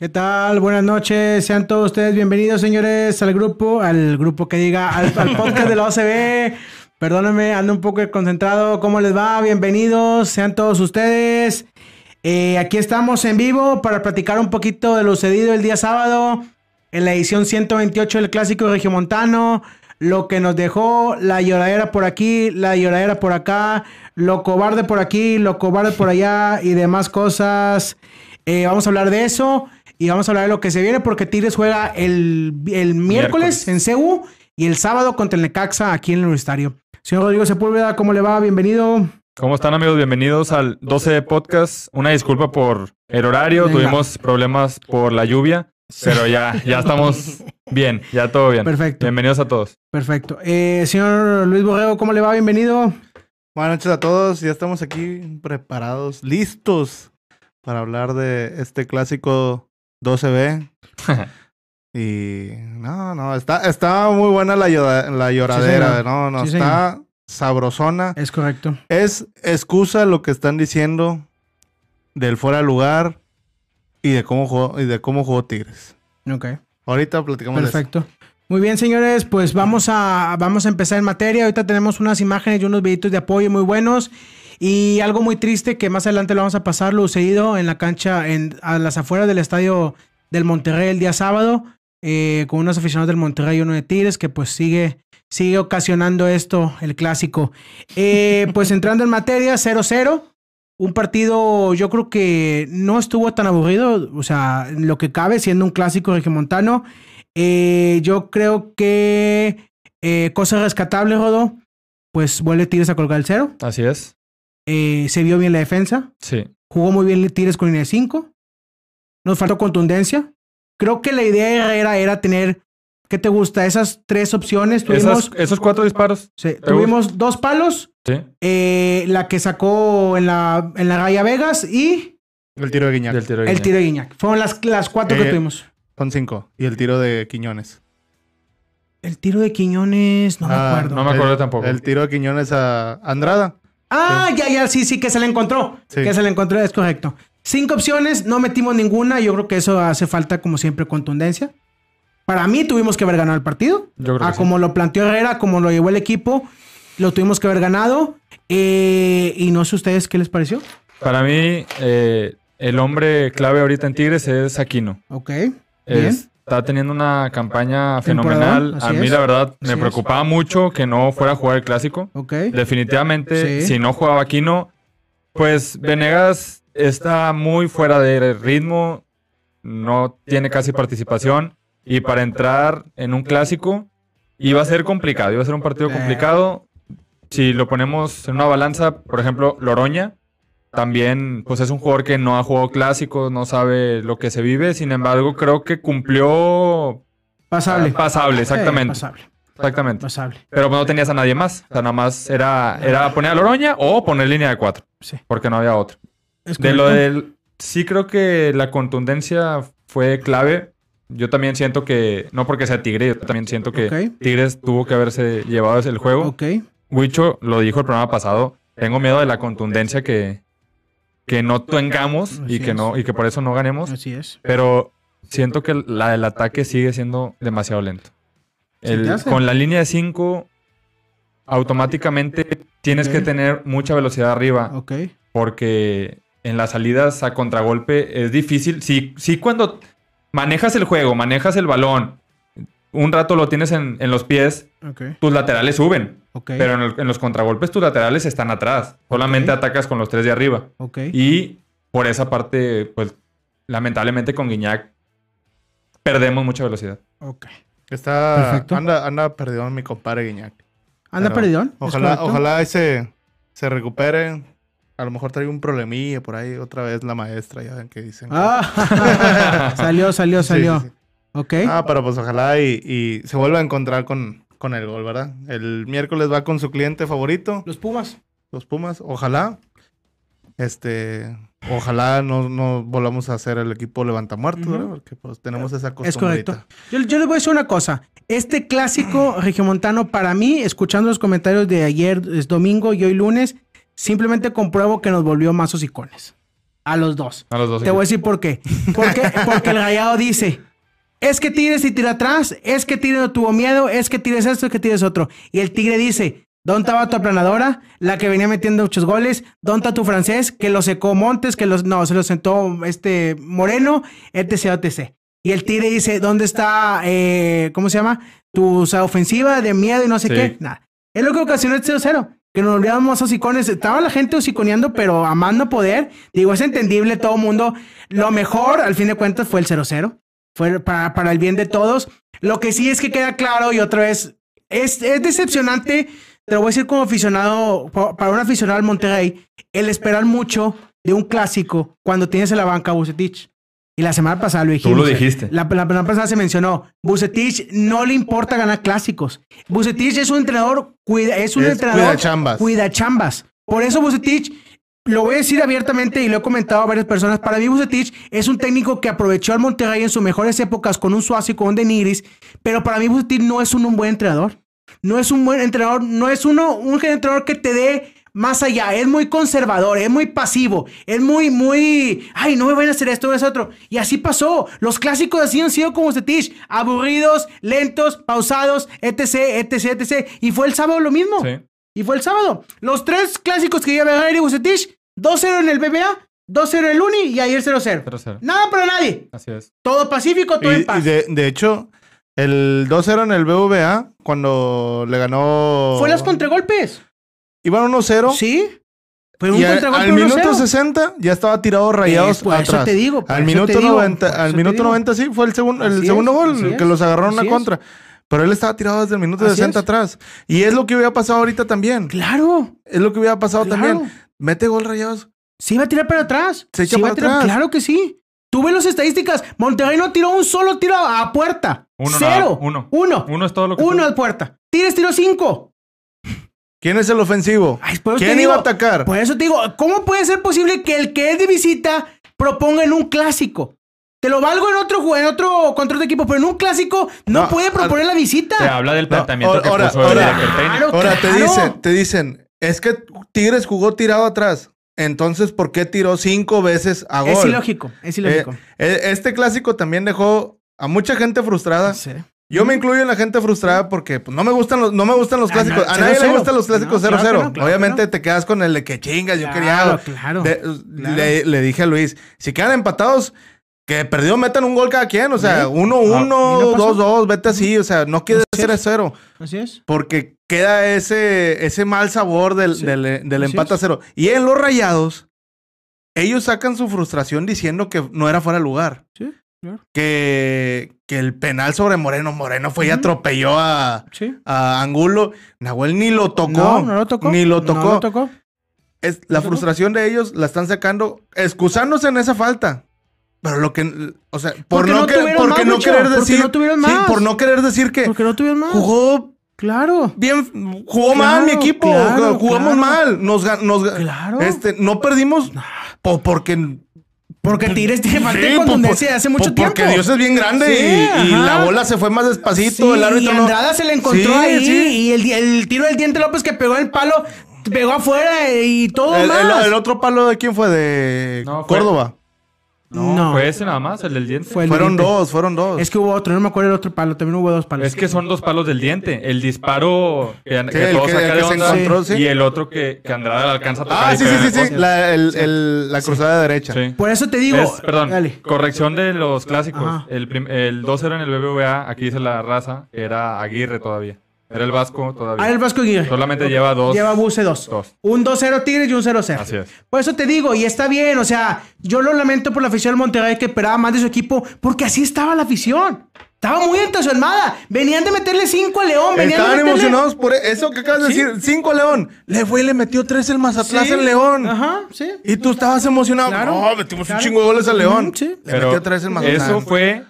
¿Qué tal? Buenas noches. Sean todos ustedes bienvenidos, señores, al grupo, al grupo que diga, al, al podcast de la OCB. Perdónenme, ando un poco concentrado. ¿Cómo les va? Bienvenidos, sean todos ustedes. Eh, aquí estamos en vivo para platicar un poquito de lo sucedido el día sábado en la edición 128 del Clásico Regiomontano. Lo que nos dejó la lloradera por aquí, la lloradera por acá, lo cobarde por aquí, lo cobarde por allá y demás cosas. Eh, vamos a hablar de eso. Y vamos a hablar de lo que se viene porque Tigres juega el, el miércoles, Miércoles. en CEU y el sábado contra el Necaxa aquí en el Universitario. Señor Rodrigo Sepúlveda, ¿cómo le va? Bienvenido. ¿Cómo están amigos? Bienvenidos al 12 Podcast. Una disculpa por el horario, Venga. tuvimos problemas por la lluvia, pero ya, ya estamos bien, ya todo bien. Perfecto. Bienvenidos a todos. Perfecto. Eh, señor Luis Borrego, ¿cómo le va? Bienvenido. Buenas noches a todos, ya estamos aquí preparados, listos para hablar de este clásico 12B. Y no, no, está, está muy buena la, llora- la lloradera, no, no, Sí, está sabrosona. Es correcto. Es excusa lo que están diciendo del fuera de lugar y de cómo jugó, y de cómo jugó Tigres. Ok. Ahorita platicamos de eso. Perfecto. Muy bien, señores, pues vamos a, vamos a empezar en materia. Ahorita tenemos unas imágenes y unos videitos de apoyo muy buenos. Y algo muy triste que más adelante lo vamos a pasar, lo sucedido en la cancha, en, a las afueras del estadio del Monterrey el día sábado, eh, con unos aficionados del Monterrey y uno de Tigres, que pues sigue, sigue ocasionando esto, el clásico. Eh, pues entrando en materia, 0-0. Un partido, yo creo que no estuvo tan aburrido, o sea, lo que cabe, siendo un clásico regiomontano. Eh, yo creo que eh, cosa rescatable, Rodo, pues vuelve Tigres a colgar el cero. Así es. Eh, se vio bien la defensa. Sí. Jugó muy bien Tigres con línea de 5. Nos faltó contundencia. Creo que la idea de Herrera era tener, ¿qué te gusta? Esas tres opciones. Tuvimos, Esas- esos cuatro disparos. sí, tuvimos dos palos. Sí. eh, la que sacó en la, en la Raya Vegas y El tiro de Guiñac. Del tiro de el tiro de Guiñac. Fueron las, las cuatro que Eh, tuvimos. Son cinco. Y el tiro de Quiñones. El tiro de Quiñones, no me Ah, acuerdo. no me acuerdo El- tampoco. El tiro de Quiñones a Andrada. Ah, ya, ya, sí, sí, que se la encontró. Sí. Que se la encontró, es correcto. Cinco opciones, no metimos ninguna. Yo creo que eso hace falta, como siempre, contundencia. Para mí, tuvimos que haber ganado el partido. Yo creo Ah, que sí. como lo planteó Herrera, como lo llevó el equipo, lo tuvimos que haber ganado. Eh, y no sé ustedes qué les pareció. Para mí, eh, el hombre clave ahorita en Tigres es Aquino. Ok. Bien. Está teniendo una campaña fenomenal. A mí, es. la verdad, Así me es. preocupaba mucho que no fuera a jugar el clásico. Definitivamente, Sí. si no jugaba Aquino, pues Venegas está muy fuera de ritmo, no tiene casi participación y para entrar en un clásico iba a ser complicado, iba a ser un partido Eh. complicado. Si lo ponemos en una balanza, por ejemplo, Loroña, también pues es un jugador que no ha jugado clásicos, no sabe lo que se vive, sin embargo creo que cumplió Pasable. pasable, exactamente, pasable. exactamente. Pasable. Pero no tenías a nadie más. O sea, nada más era, era poner a Loroña o poner línea de cuatro. Sí. Porque no había otro. Es De lo del. Sí, creo que la contundencia fue clave. Yo también siento que. No porque sea Tigre, yo también siento que. Tigres tuvo que haberse llevado el juego. Ok. Huicho lo dijo el programa pasado. Tengo miedo de la contundencia que, que no tengamos y que, no, y que por eso no ganemos. Así es. Pero siento que la del ataque sigue siendo demasiado lento. ¿Se El- con la línea de 5, automáticamente tienes que tener mucha velocidad arriba. Ok. Porque en las salidas a contragolpe es difícil. Sí, sí cuando manejas el juego, manejas el balón, un rato lo tienes en, en los pies, tus laterales suben. Pero en, el- en los contragolpes tus laterales están atrás. Solamente atacas con los tres de arriba. Y por esa parte, pues lamentablemente con Guiñac perdemos mucha velocidad. Ok. Está. Perfecto. Anda, anda perdido mi compadre Guiñac. Anda Pero perdidón. ¿es Ojalá, ojalá ese se recupere. A lo mejor traiga un problemilla por ahí otra vez la maestra, ya ven que dicen. que- Ah, salió, salió, Sí, salió. sí, sí. Ok. Ah, pero pues ojalá y, y se vuelva a encontrar con, con el gol, ¿verdad? El miércoles va con su cliente favorito, Los Pumas. los Pumas. Ojalá. Este. Ojalá no, no volvamos a hacer el equipo levantamuertos, Ujú. ¿verdad? Porque pues tenemos esa Es costumbrita. correcto. Yo, yo les voy a decir una cosa. Este clásico regiomontano, para mí, escuchando los comentarios de ayer, es domingo y hoy lunes, simplemente compruebo que nos volvió más hocicones. A los dos. A los dos. Te voy a decir por qué. Porque, porque el rayado dice, es que Tigres y tira atrás, es que Tigres no tuvo miedo, es que Tigres esto, es que Tigres otro. Y el Tigre dice, ¿dónde estaba tu aplanadora? La que venía metiendo muchos goles. ¿Dónde está tu francés? Que lo secó Montes, que los... No, se lo sentó este Moreno, etc, etc. Y el Tigre dice, ¿dónde está, eh, ¿cómo se llama? Tu o sea, ofensiva de miedo y no sé Sí. qué. Nada. Es lo que ocasionó el 0-0. Que nos olvidamos hocicones. Estaba la gente hociconeando, pero amando poder. Digo, es entendible todo el mundo. Lo mejor, al fin de cuentas, fue el 0-0. Fue para, para el bien de todos. Lo que sí es que queda claro, y otra vez, es, es decepcionante, te lo voy a decir como aficionado, pa- para un aficionado al Monterrey, el esperar mucho de un clásico cuando tienes en la banca a Bucetich. Y la semana pasada lo dijimos. lo dijiste. La, la semana pasada se mencionó. Bucetich no le importa ganar clásicos. Bucetich es un entrenador, cuida, es un Es entrenador. cuidachambas. Cuidachambas. Por eso Bucetich, lo voy a decir abiertamente y lo he comentado a varias personas. Para mí, Bucetich es un técnico que aprovechó al Monterrey en sus mejores épocas con un Suazo y con un Denigris. Pero para mí, Bucetich no es un, un buen entrenador. No es un buen entrenador, no es uno, un entrenador que te dé más allá. Es muy conservador, es muy pasivo, es muy, muy. Ay, no me van a hacer esto, es otro. Y así pasó. Los clásicos así han sido como Bucetich: aburridos, lentos, pausados, etc, etc, etc. Y fue el sábado lo mismo. Sí. Y fue el sábado. Los tres clásicos que lleva Gary Bucetich: 2-0 en el BBA, 2-0 en el Uni y ayer 0-0. 0-0. Nada para nadie. Así es. Todo pacífico, todo Y, en y de, de hecho, el 2-0 en el BVA, cuando le ganó. Fue las contragolpes. Iban 1-0. Sí. Pero un Y al, contragolpe al minuto 1-0. 60 ya estaba tirado rayados Es, por eso atrás. te digo, al minuto te digo, 90, por al minuto digo. 90 sí fue el, segundo el Así segundo es, gol que es, los agarraron a es. Pero él estaba tirado desde el minuto Así 60 es. atrás. Y es lo que hubiera pasado ahorita también. Claro. Es lo que hubiera pasado Claro. también. Mete gol rayados. Sí iba a tirar para atrás. Se echa Sí a tirar- atrás. Claro que sí. Tú ves las estadísticas. Monterrey no tiró un solo tiro a puerta. Uno Cero. nada, uno. Uno. Uno es todo lo que Uno tuvo. a puerta. Tigres tiró cinco. ¿Quién es el ofensivo? Ay, ¿Quién iba a atacar? Por eso te digo, ¿cómo puede ser posible que el que es de visita proponga en un clásico? Te lo valgo en otro en otro control de equipo, pero en un clásico no, No, puede proponer la visita. Te habla del No, planteamiento que ahora- puso el ahora- director técnico. Claro, Ahora te dicen, te dicen, es que Tigres jugó tirado atrás. Entonces, ¿por qué tiró cinco veces a gol? Es ilógico, es ilógico. Eh, eh, este clásico también dejó a mucha gente frustrada. Sí. Yo me incluyo en la gente frustrada porque pues, no me gustan los, no me gustan los Ah, clásicos. no, a nadie le 0-0. gustan los clásicos No, 0-0. claro que no, claro Obviamente que no. te quedas con el de que chingas, yo quería. claro, De- claro. Le, le dije a Luis, si quedan empatados, que perdido metan un gol cada quien. O sea, Sí. 1-1, ¿Y no pasó? 2-2, vete así. O sea, no quede Así es. 0-0. Así es. Porque queda ese, ese mal sabor del, Sí, del, empate a cero. Y en los rayados, ellos sacan su frustración diciendo que no era fuera de lugar. Sí, claro. Que, que el penal sobre Moreno, Moreno fue y atropelló a, Sí. a Angulo. Nahuel ni lo tocó. No, no lo tocó. Ni lo No tocó. lo tocó. Es, la frustración de ellos la están sacando, excusándose en esa falta. Pero lo que, o sea, por Porque no, no que- porque más, no querer porque decir, no tuvieron sí, más. por no querer decir que Porque no tuvieron más. jugó Claro. bien, jugó Claro, mal mi equipo, claro, jugamos claro. mal, nos, nos Claro. este, no perdimos po- porque Porque Tigres tiene falta Sí, po- contundencia po- de hace po- mucho tiempo. Porque Dios es bien grande Sí, y, y la bola se fue más despacito, Sí, el árbitro y no- Andrada se le encontró Sí, ahí. sí. Y el, el tiro del diente López que pegó el palo, pegó afuera y todo El, más. el- el otro palo de quién fue de No, fue- Córdoba. No, No. fue ese nada más, el del diente. Fue el Fueron diente. dos, fueron dos. Es que hubo otro, no me acuerdo el otro palo, también hubo dos palos. Es que son dos palos del diente. El disparo que, que Sí, el todo que- saca el de onda encontró, sí. y el otro que, que Andrada alcanza a tocar. ah, sí, sí, sí, sí. La, el- el- la cruzada derecha. Sí. Por eso te digo. Es- perdón, Dale. corrección de los clásicos. Ajá. El, el 2-0 en el BBVA, aquí dice la raza, era Aguirre todavía. Era el Vasco todavía. Ah, el Vasco Aguirre. Solamente lleva dos. Lleva buce dos. Dos. Un 2-0 Tigres y un 0-0. Así es. Por eso te digo, y está bien, o sea, yo lo lamento por la afición del Monterrey que esperaba más de su equipo, porque así estaba la afición. Estaba muy entusiasmada. Venían de meterle 5 a León, venían Estaban de meterle... emocionados por eso que acabas de Sí. decir. Cinco a León. Le fue y le metió tres el Mazatlán Sí. en León. Ajá, sí. Y tú estabas emocionado. Claro. No, metimos Claro. un chingo de goles a León. Sí. Le Pero metió tres el Mazatlán. eso fue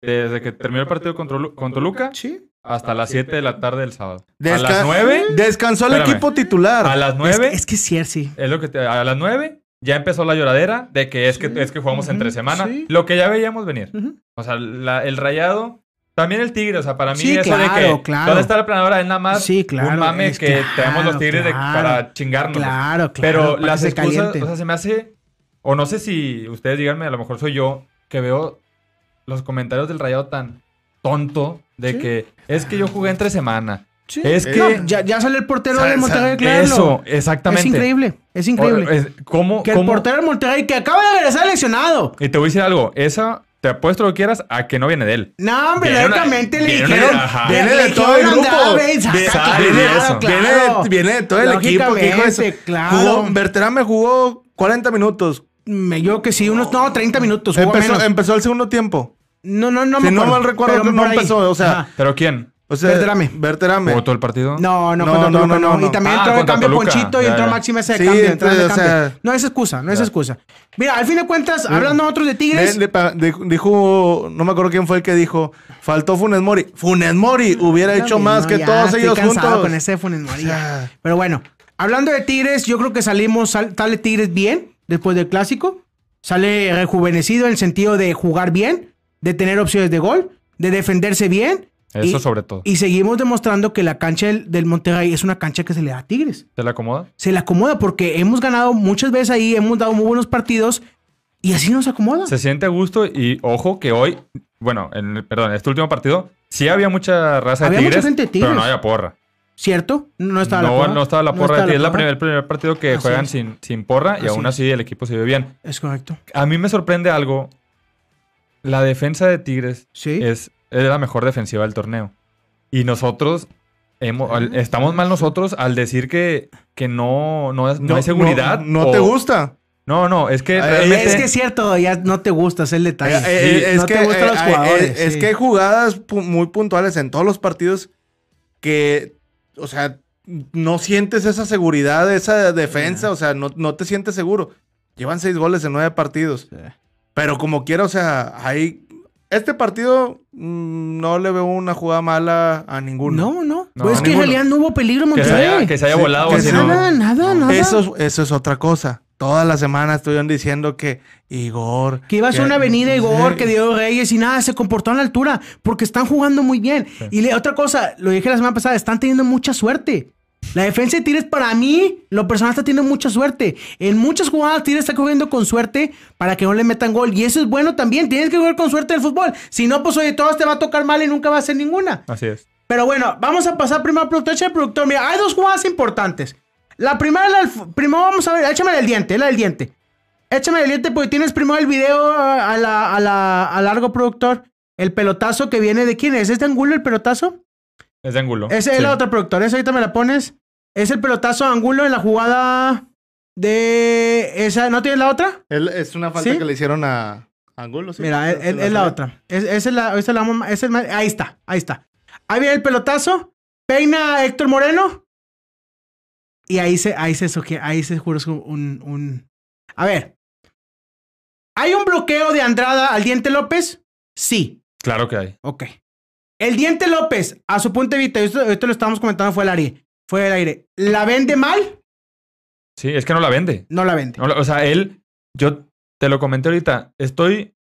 desde que terminó el partido contra, Lu- con Toluca Sí. Hasta las 7 de la tarde del sábado. a Desca- las 9, Descansó el Espérame. equipo titular. a las Es, 9, que- es que sí, sí. es lo que te- a las 9 ya empezó la lloradera de que es que, es que jugamos entre Ujú, semana. sí. Lo que ya veíamos venir. Ujú. O sea, la- el rayado. También el tigre, o sea, para mí Sí, eso de claro, que claro. ¿dónde está la planadora? Es nada más Sí, claro, un mame es que claro, tenemos los tigres de- claro. para chingarnos. Claro, claro. Pero las excusas, calienten. o sea, se me hace o no sé si ustedes díganme, a lo mejor soy yo, que veo los comentarios del Rayado tan tonto de Sí. que es que yo jugué entre semana. Sí. Es que... No, ya, ya sale el portero Sa- de Monterrey, claro. Eso, exactamente. Es increíble, es increíble. O- es- ¿Cómo, que el portero de Monterrey, que acaba de regresar lesionado. Y te voy a decir algo, esa, te apuesto lo que quieras, a que no viene de él. No, hombre, lógicamente le dijeron. Viene de todo el grupo. Saca, Viene- de todo el equipo que dijo eso. Claro. Jugó, Berterame jugó 40 minutos. Me- Yo que sí, unos no, 30 minutos. jugó Empezó, menos. empezó el segundo tiempo. No, no, no. si me no acuerdo, mal recuerdo, pero no por ahí. empezó, o sea, Ajá. ¿Pero quién? O sea, Berterame. Berterame. ¿Jugó todo el partido? No, no, No, contra no, Toluca, no, no. no, Y también entró Ah, de contra cambio Toluca. Ponchito y Ya, entró ya. Máxima ese de Sí, cambio. entró de entonces, o cambio. sea- no es excusa, no es excusa. Mira, al fin de cuentas, hablando otros de Tigres. De- de- de- dijo, no me acuerdo quién fue el que dijo, faltó Funes Mori. Funes Mori hubiera hecho No, más no, que ya todos estoy ellos cansado juntos. con ese Funes Mori, O ya. sea, Pero bueno, hablando de Tigres, yo creo que salimos, sal- sale Tigres bien después del clásico. Sale rejuvenecido en el sentido de jugar bien, de tener opciones de gol, de defenderse bien. Eso y, sobre todo. Y seguimos demostrando que la cancha del, del Monterrey es una cancha que se le da a Tigres. ¿Te la acomoda? Se le acomoda porque hemos ganado muchas veces ahí, hemos dado muy buenos partidos y así nos acomoda. Se siente a gusto y ojo que hoy, bueno, en, perdón, este último partido, sí había mucha raza de mucha tigres, gente de Tigres. pero no había porra. ¿Cierto? No estaba la no, porra. no estaba la porra de estaba Tigres. Es la primer, el primer partido que Así juegan sin, sin porra y Así aún así el equipo se ve bien. Es correcto. A mí me sorprende algo. La defensa de Tigres Sí. es, es la mejor defensiva del torneo. Y nosotros hemos, al- estamos mal nosotros al decir que, que no, no, no hay seguridad. No, o- te gusta. No, no, es que Eh, realmente... Es que es cierto, ya no te gusta, el detalle. Eh, eh, es no que, te gustan eh, los jugadores. es sí. que hay jugadas muy puntuales en todos los partidos que, o sea, no sientes esa seguridad, esa defensa, o sea, no, no te sientes seguro. Llevan seis goles en nueve partidos. Pero como quiera, o sea, hay... Este partido mm, no le veo una jugada mala a ninguno. No, no. No, pues es que en realidad no hubo peligro en que, se Monterrey. haya, que se haya Sí, volado que así, se- ¿no? Nada, nada, nada. Eso, es- eso es otra cosa. Toda la semana estuvieron diciendo que Igor... Que iba a ser una avenida Igor, Sí. que Diego Reyes y nada, se comportó a la altura porque están jugando muy bien. Y le- otra cosa, lo dije la semana pasada, están teniendo mucha suerte. La defensa de Tigres para mí, lo personal está teniendo mucha suerte. En muchas jugadas Tigres está corriendo con suerte para que no le metan gol. Y eso es bueno también, tienes que jugar con suerte el fútbol. Si no, pues oye, todos te va a tocar mal y nunca va a ser ninguna. Así es. Pero bueno, vamos a pasar primero al productor. Échame el productor. Mira, hay dos jugadas importantes. La primera, la primero vamos a ver, échame del diente, la del diente. Échame el diente porque tienes primero el video a, a la, a la- a largo productor. El pelotazo que viene de quién es? ¿Es de Angulo el pelotazo? Es de ángulo. Ese es Sí. el otro productor. Ese ahorita me la pones. Es el pelotazo a Angulo en la jugada de esa. ¿No tienes la otra? Es una falta ¿Sí? que le hicieron a Angulo. ¿sí? Mira, es, Se es- es la otra. Es, esa es la, esa es la, esa ahí está, ahí está. Ahí viene el pelotazo. Peina a Héctor Moreno. Y ahí se, ahí se ahí se juro es un, un. A ver. ¿Hay un bloqueo de Andrada al Diente López? Sí. Claro que hay. Ok. El Diente López, a su punto de vista, esto, esto lo estábamos comentando fue el aire. Fue el aire. ¿La vende mal? Sí, es que no la vende. No la vende. No o sea, él, yo te lo comenté ahorita, estoy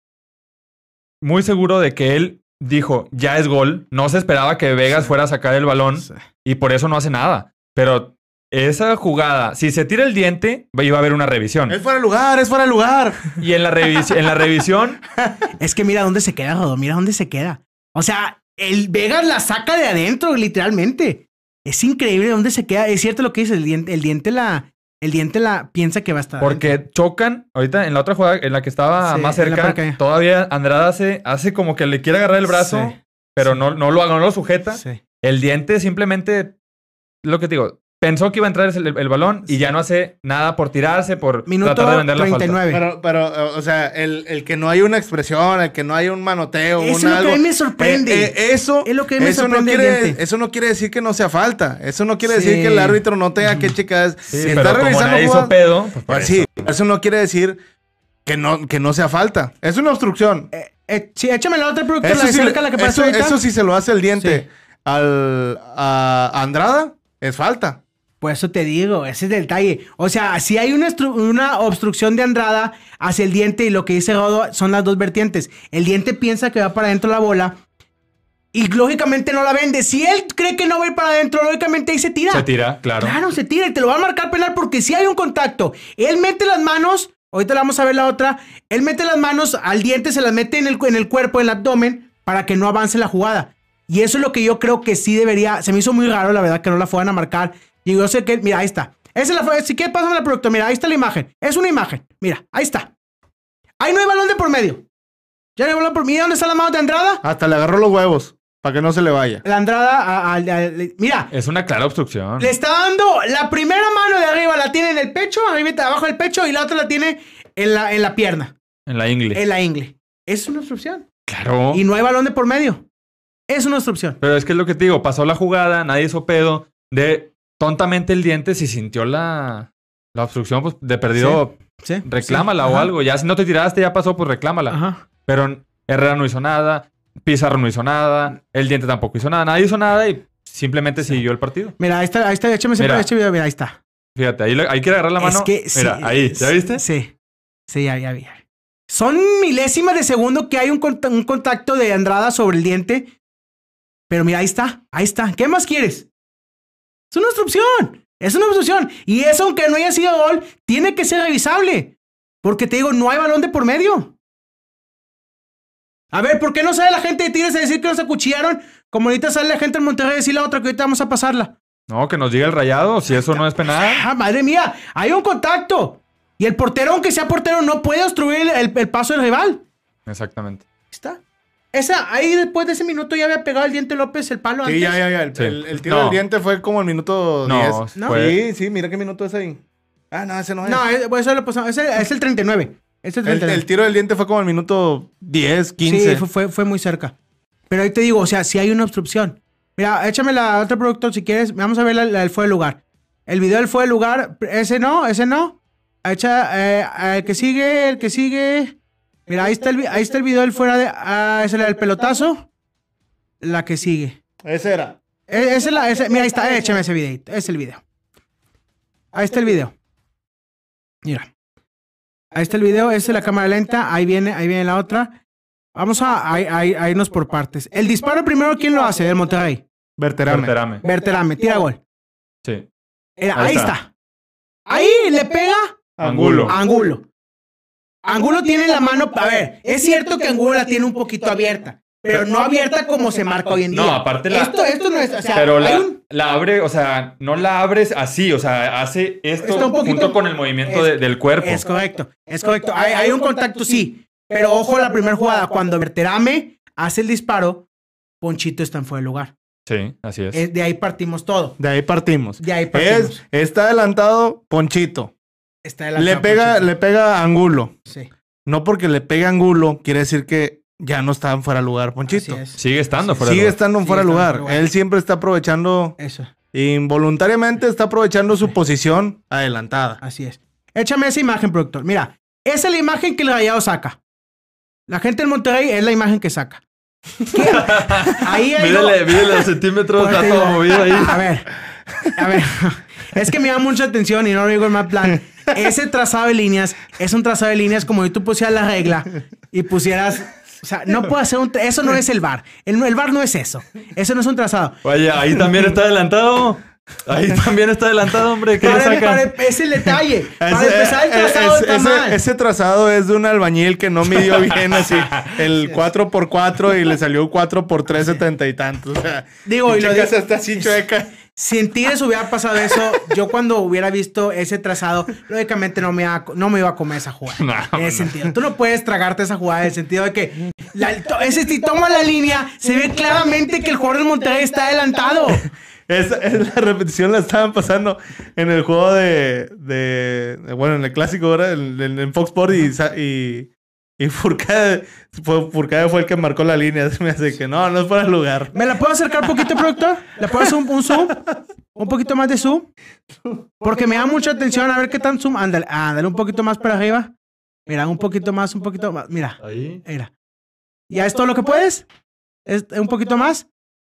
muy seguro de que él dijo, ya es gol, no se esperaba que Vegas fuera a sacar el balón Sí. y por eso no hace nada. Pero esa jugada, si se tira el diente, iba a haber una revisión. Es fuera de lugar, es fuera de lugar. Y en la, en la revisión, Es que mira dónde se queda, Rodo. Mira dónde se queda. O sea, el Vegas la saca de adentro, literalmente. Es increíble dónde se queda. Es cierto lo que dice. El diente, el diente la. El diente la piensa que va a estar. porque chocan, ahorita en la otra jugada en la que estaba Sí, más cerca, todavía Andrada hace, hace como que le quiere agarrar el brazo, Sí, pero sí. no, no, lo, no lo sujeta. El diente simplemente, lo que te digo, pensó que iba a entrar el, el balón y ya no hace nada por tirarse, por Minuto tratar de vender la falta. 39. Pero, pero, eh, o sea, el, el que no hay una expresión, el que no hay un manoteo, Eso un es lo que a mí me sorprende. eh, eh, eso, Es lo que me eso, no sorprende quiere, eso no quiere decir que no sea falta. Eso no quiere Sí. decir que el árbitro no tenga que checar. Sí, si pero está como revisando nadie hizo jugadas- pedo, pues por Eh, eso. sí, eso no quiere decir que no, que no sea falta. Es una obstrucción. Eh, eh, sí, échame la otra productora, Eso la de sí, cerca, la que eso, pasó ahorita. eso sí se lo hace el diente Sí. al a Andrada, es falta. Por eso te digo, ese es el detalle. O sea, si hay una, una obstrucción de Andrada hacia el diente y lo que dice Rodo son las dos vertientes. El diente piensa que va para adentro la bola y lógicamente no la vende. Si él cree que no va a ir para adentro, lógicamente ahí se tira. Se tira, claro. Claro, se tira y te lo va a marcar penal porque si hay un contacto. Él mete las manos, Ahorita vamos a ver la otra. Él mete las manos al diente, se las mete en el, en el cuerpo, en el abdomen, para que no avance la jugada. Y eso es lo que yo creo que sí debería. Se me hizo muy raro, la verdad, que no la fueran a marcar. Y yo sé que, mira, ahí está. Esa la fue. Si quieres, pásame la producto. Mira, ahí está la imagen. Es una imagen. Mira, ahí está. Ahí no hay balón de por medio. Ya no hay balón por medio. ¿Dónde está la mano de Andrada? Hasta le agarró los huevos para que no se le vaya. La Andrada, a- a- a- mira, Es una clara obstrucción. le está dando la primera mano de arriba, la tiene en el pecho, arriba abajo del pecho, y la otra la tiene en la, en la pierna, En la ingle. en la ingle. Es una obstrucción. Claro. Y no hay balón de por medio. Es una obstrucción. Pero es que es lo que te digo, pasó la jugada, nadie hizo pedo. De tontamente el diente, si sintió la, la obstrucción, pues de perdido, ¿Sí? reclámala Sí. o algo. Ya si no te tiraste, ya pasó, pues reclámala. Ajá. Pero Herrera no hizo nada, Pizarro no hizo nada, el diente tampoco hizo nada, nadie hizo nada y simplemente siguió el partido. Mira, ahí está, ahí está, échame ese Mira. este video, mira, ahí está. Fíjate, ahí, ahí quiere agarrar la mano. Es que sí, Mira, ahí, ¿ya sí, viste? Sí. Sí, ya, ya ya. Son milésimas de segundo que hay un, cont- un contacto de Andrada sobre el diente. Pero mira, ahí está, ahí está. ¿Qué más quieres? Es una obstrucción. Es una obstrucción. Y eso, aunque no haya sido gol, tiene que ser revisable. Porque te digo, no hay balón de por medio. A ver, ¿por qué no sale la gente de Tigres a decir que nos acuchillaron? Como ahorita sale la gente en Monterrey a decir la otra que ahorita vamos a pasarla. No, que nos diga el rayado, si eso no es penal. Ah, madre mía, hay un contacto. Y el portero, aunque sea portero, no puede obstruir el, el- el paso del rival. Exactamente. Esa, ahí después de ese minuto ya había pegado el diente López el palo Sí, antes. ya, ya, ya. El, Sí. el- el tiro No. del diente fue como el minuto No, 10. ¿No? fue- Sí, sí, mira qué minuto es ahí. Ah, no, ese no es. No, es, pues, eso lo pasamos. Es el, es el 39. Es el el, 39. el tiro del diente fue como el minuto 10, 15. Sí, fue, fue, fue muy cerca. Pero ahí te digo, o sea, si hay una obstrucción. Mira, échame la otra producto si quieres. Vamos a ver la, la del fue del lugar. El video del fue del lugar. Ese no, ese no. Echa, eh, el que sigue, el que sigue. Mira, ahí está el, ahí está el video del fuera de. Ah, ese era el pelotazo. La que sigue. Ese era. E- Ese es la, ese- mira, ahí está, échame ese videito. Es el video. Ahí está el video. Mira. Ahí está el video, esa es la cámara lenta, ahí viene, ahí viene la otra. Vamos a, a- a- a irnos por partes. El disparo primero, ¿quién lo hace? Del Monterrey. Verterame. Verterame. Berterame, tira gol. Sí. Era- Ahí ahí está. está. Ahí le pega Angulo. Angulo. Angulo tiene la mano, a ver, es cierto que Angulo la tiene un poquito abierta, pero no abierta como se marca hoy en día. No, aparte la- Esto, esto no es, o sea, Pero la, un- la abre, o sea, no la abres así, o sea, hace esto Está un poquito- junto con el movimiento es- de- del cuerpo. Es correcto, es correcto. Hay, hay un contacto, sí. Pero ojo, la primera jugada, cuando Berterame hace el disparo, Ponchito está en fuera de lugar. Sí, así es. De ahí partimos todo. De ahí partimos. De ahí partimos. Es, está adelantado Ponchito. Está adelantado Le pega, le pega Angulo. Sí, No porque le pega Angulo, quiere decir que ya no está en fuera de lugar Ponchito. así es. Sigue estando fuera de lugar. estando en Sigue fuera de estando lugar. en fuera de lugar. Él siempre está aprovechando, Eso, involuntariamente está aprovechando su posición adelantada. así es. Échame esa imagen, productor. Mira, esa es la imagen que el rayado saca. La gente del Monterrey es la imagen que saca. ¿Qué? Ahí hay mídele los centímetros, está todo movido ahí. A ver, a ver. Es que me da mucha atención y no lo digo en mal plan. Ese trazado de líneas es un trazado de líneas como si tú pusieras la regla y pusieras. O sea, no puedo hacer un. Eso no es el bar. El, el bar no es eso. Eso no es un trazado. Oye, ahí también está adelantado. Ahí también está adelantado, hombre. ¿Qué le Para, es el detalle. Para Ese- empezar, el eh, trazado es- está ese, mal. ese trazado es de un albañil que no midió bien así el 4x4 y le salió 4x3 setenta y tantos. O sea, Digo, y lo digo- está así chueca. Si en Tigres hubiera pasado eso, yo cuando hubiera visto ese trazado, lógicamente no me iba a, no me iba a comer esa jugada. No, en ese sentido. Tú no puedes tragarte esa jugada en el sentido de que la- ese si toma la línea, se ve claramente que el jugador del Monterrey está adelantado. Esa es la repetición la estaban pasando en el juego de, bueno, en el clásico ahora, en, en- en Fox Sports y, y Furcade, fue, Furcade fue el que marcó la línea. Se me hace que no, no es fuera de lugar. ¿Me la puedo acercar un poquito, productor? ¿Le puedo hacer un, un zoom? ¿Un poquito más de zoom? Porque me da mucha atención a ver qué tan zoom. Ándale, ándale, un poquito más para arriba. Mira, un poquito más, un poquito más. Mira, Ahí. mira. ¿Ya es todo lo que puedes? ¿Es un poquito más?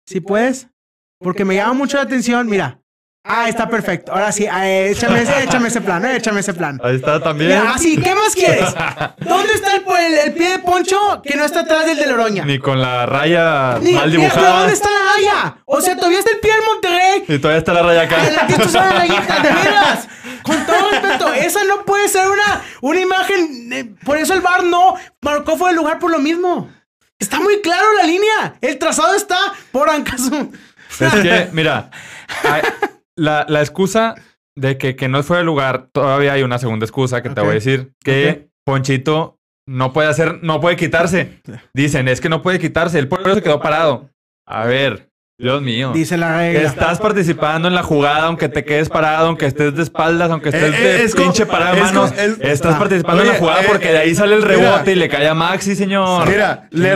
Si puedes. Porque me llama mucho la atención. Mira. Ah, está perfecto. Ahora sí, ah, échame, ese, échame ese plan, eh, échame ese plan. Ahí está también. Mira, así, ¿qué más quieres? ¿Dónde está el, el- el pie de Poncho que no está atrás del de Loroña? Ni con la raya Ni- mal mira, pero dibujada. ¿dónde está la raya? O sea, todavía está el pie del Monterrey. Y todavía está la raya acá. La rayita, de veras. Con todo respeto. Esa no puede ser una, una imagen. eh, por eso el bar no marcó fuera de lugar por lo mismo. Está muy claro la línea. El trazado está por acaso. Es que, mira, hay- la, la excusa de que, que no fue el lugar, todavía hay una segunda excusa que te voy a decir, que Ponchito no puede hacer, no puede quitarse. Dicen, es que no puede quitarse, el pueblo se quedó parado. A ver, Dios mío. Dice la regla. Estás participando en la jugada, aunque te quedes parado, aunque estés de espaldas, aunque estés Eh, eh, de es como- pinche de manos. es- estás Ah. participando en la jugada eh, porque de ahí sale el mira. rebote y le cae a Maxi, señor. Mira, le,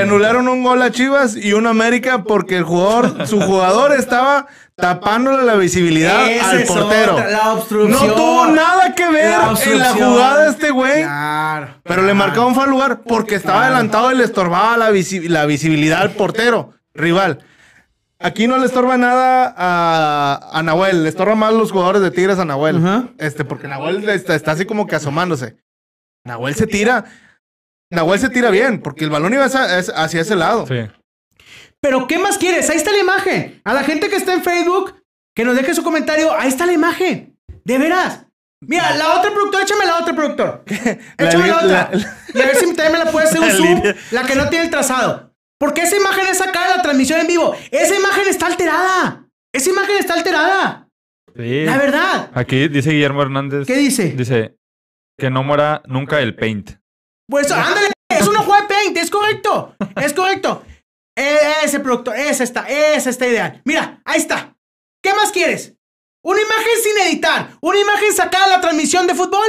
anularon un gol a Chivas y un América porque el jugador, su jugador estaba tapándole la visibilidad al portero. otra, la obstrucción. No tuvo nada que ver La en la jugada este güey. Claro. Pero le marcaron fuera de lugar porque estaba Claro. adelantado y le estorbaba la, visi- la visibilidad al portero rival. Aquí no le estorba nada a, a Nahuel, le estorba más los jugadores de Tigres a Nahuel. Este, porque Nahuel está, está así como que asomándose. Nahuel se tira. Nahuel se tira bien, porque el balón iba hacia, es- hacia ese lado. Sí. Pero, ¿qué más quieres? Ahí está la imagen. A la gente que está en Facebook, que nos deje su comentario. Ahí está la imagen. De veras. Mira, la otra productora, échame la otra productor. Échame la, otra. la- Y a ver si también me la puede hacer un La zoom. línea. La que no tiene el trazado. Porque esa imagen es sacada de la transmisión en vivo. Esa imagen está alterada. Esa imagen está alterada. Sí. La verdad. Aquí dice Guillermo Hernández. ¿Qué dice? Dice que no muera nunca el paint. Pues ándale, es una jugada de paint, es correcto. Es correcto. E- Ese productor, esa está, esa está ideal. Mira, ahí está. ¿Qué más quieres? Una imagen sin editar, una imagen sacada de la transmisión de fútbol.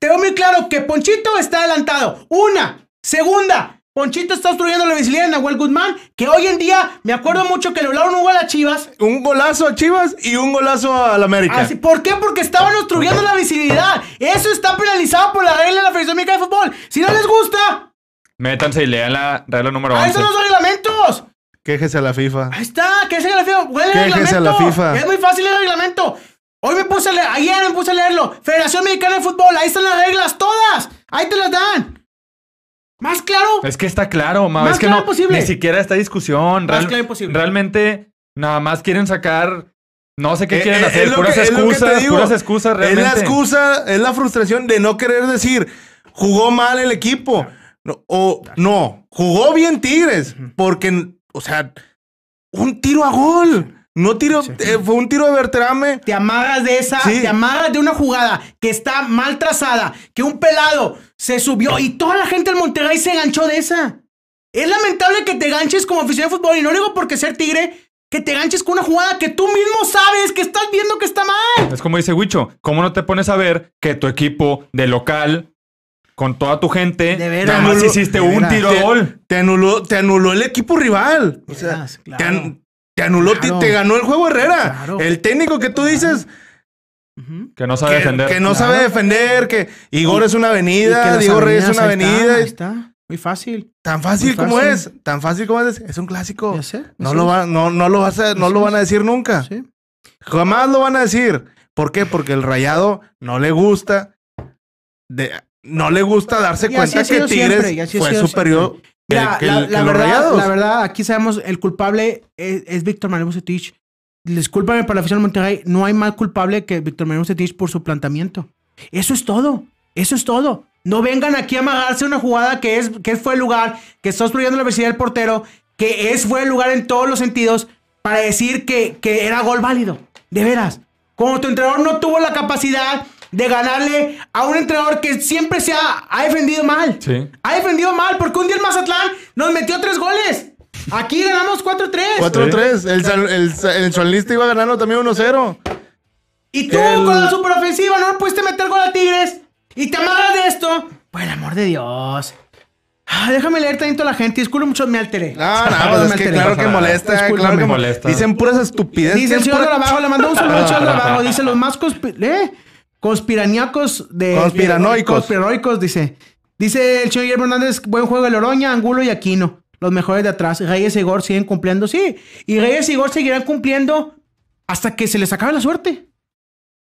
Te veo muy claro que Ponchito está adelantado. Una. Segunda, Ponchito está obstruyendo la visibilidad de Nahuel Guzmán, que hoy en día me acuerdo mucho que le hablaron un gol a Chivas. un golazo a Chivas y un golazo al América. Así- ¿Por qué? Porque estaban obstruyendo la visibilidad. Eso está penalizado por la regla de la Federación Mexicana de Fútbol. Si no les gusta, Métanse y lean la regla número ahí 11. están los reglamentos. Quéjese a la FIFA. Ahí está, ¿qué es el reglamento? Huele Quéjese reglamento. a la FIFA. Es muy fácil el reglamento. Hoy me puse a leer, ayer me puse a leerlo. Federación Mexicana de Fútbol, ahí están las reglas, todas. Ahí te las dan. Más claro. Es que está claro, ma. Más es que claro no, posible. ni siquiera esta discusión. Más Real- claro imposible. Realmente, nada más quieren sacar. No sé qué Eh, quieren eh, hacer. es lo puras que- es lo que te excusas, digo. puras excusas Es realmente. la excusa, es la frustración de no querer decir, jugó mal el equipo. No, o no, jugó bien Tigres. Porque, o sea, un tiro a gol. No tiro, eh, fue un tiro de Berterame. Te amarras de esa, Sí. te amarras de una jugada que está mal trazada, que un pelado se subió y toda la gente del Monterrey se ganchó de esa. Es lamentable que te ganches como aficionado de fútbol y no lo digo porque ser tigre, que te ganches con una jugada que tú mismo sabes que estás viendo que está mal. Es como dice Huicho. ¿Cómo no te pones a ver que tu equipo de local, con toda tu gente, De veras. nada más Anuló- hiciste de un veras. tiro Te, gol? te anuló, te anuló el equipo rival. O sea, veras, te, claro. an- te anuló, te- Claro. te, ganó el juego Herrera. Claro. El técnico que tú dices. Que no sabe que, defender. que no Claro. sabe defender, que Igor es una avenida, Diego Reyes es una ahí está, avenida. ahí está. Muy fácil. Tan fácil, como es, tan fácil como es, es un clásico. Ya sé, No lo, va, no, no lo vas a, no Así lo es. van a decir nunca. Sí. Jamás lo van a decir. ¿Por qué? Porque el rayado no le gusta. de- no le gusta darse Y cuenta que Tigres siempre, fue superior Mira, que la, que verdad, la verdad, aquí sabemos el culpable es, es Víctor Manuel Bucetich. Discúlpame para la afición de Monterrey, no hay más culpable que Víctor Manuel Bucetich por su planteamiento. Eso es todo. Eso es todo. No vengan aquí a amagarse una jugada que es que fue el lugar, que está obstruyendo la velocidad del portero, que es fue el lugar en todos los sentidos para decir que, que era gol válido. De veras. Como tu entrenador no tuvo la capacidad de ganarle a un entrenador que siempre se ha, ha defendido mal. Sí. Ha defendido mal porque un día el Mazatlán nos metió tres goles. Aquí ganamos 4-3. 4-3. El, San- el, el Solista iba ganando también 1-0. Y tú El- con la superofensiva no pudiste meter gol a Tigres. Y te amarras de esto. Por el amor de Dios. Ah, déjame leer tanto a la gente. Disculpe mucho, me alteré. No, no, pues es que alteré. claro que molesta. Discúlpame. Claro que molesta. Dicen puras estupideces. Dice el señor de pura- abajo, le mandó un saludo al señor de abajo. Dice los más conspi- ¿eh? Conspiraniacos de. Conspiranoicos. Conspiranoicos, dice. Dice el señor Guillermo Hernández, buen juego de Loroña, Angulo y Aquino. Los mejores de atrás. Reyes y Igor siguen cumpliendo, sí. Y Reyes y Igor seguirán cumpliendo hasta que se les acabe la suerte.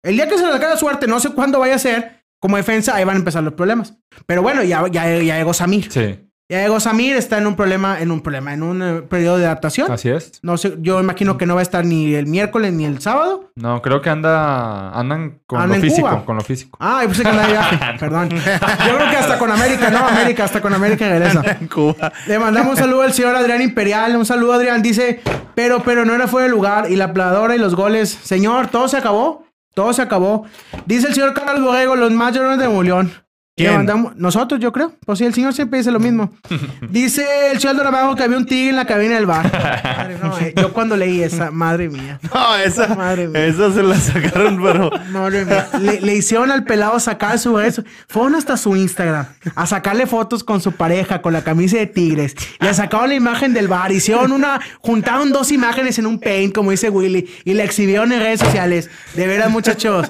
El día que se les acabe la suerte, no sé cuándo vaya a ser, como defensa, ahí van a empezar los problemas. Pero bueno, ya, ya, ya llegó Samir. Sí. Ya llegó Samir, está en un problema, en un problema, en un eh, periodo de adaptación. Así es. No sé, yo imagino que no va a estar ni el miércoles ni el sábado. No, creo que anda, andan con Anda lo en físico, Cuba. con lo físico. Ah, yo pensé que andaba de viaje. Perdón. Yo creo que hasta con América, no, América, hasta con América regresa. En Cuba. Le mandamos un saludo al señor Adrián Imperial. Un saludo, Adrián. Dice, pero, pero no era fuera de lugar. Y la pladora y los goles. Señor, todo se acabó. Todo se acabó. Dice el señor Carlos Borrego, los más llorones de Mulión. ¿Quién? Le mandamos, nosotros, yo creo. Pues sí, el señor siempre dice lo mismo. Dice el señor Dorabajo que había un tigre en la cabina del bar. Madre, no, eh, yo cuando leí esa, madre mía. No, esa, Madre mía. esa se la sacaron, pero... Madre mía. Le, le hicieron al pelado sacar su eso. Fueron hasta su Instagram a sacarle fotos con su pareja, con la camisa de tigres. Le sacaron la imagen del bar. Hicieron una. Juntaron dos imágenes en un paint, como dice Willy, y la exhibieron en redes sociales. De veras, muchachos.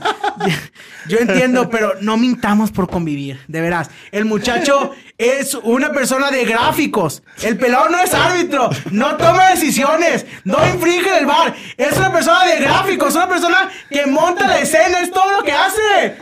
Yo entiendo, pero no mintamos por convivir. De veras. El muchacho es una persona de gráficos. El pelado no es árbitro. No toma decisiones. No infringe el bar. Es una persona de gráficos. Es una persona que monta la escena. Es todo lo que hace.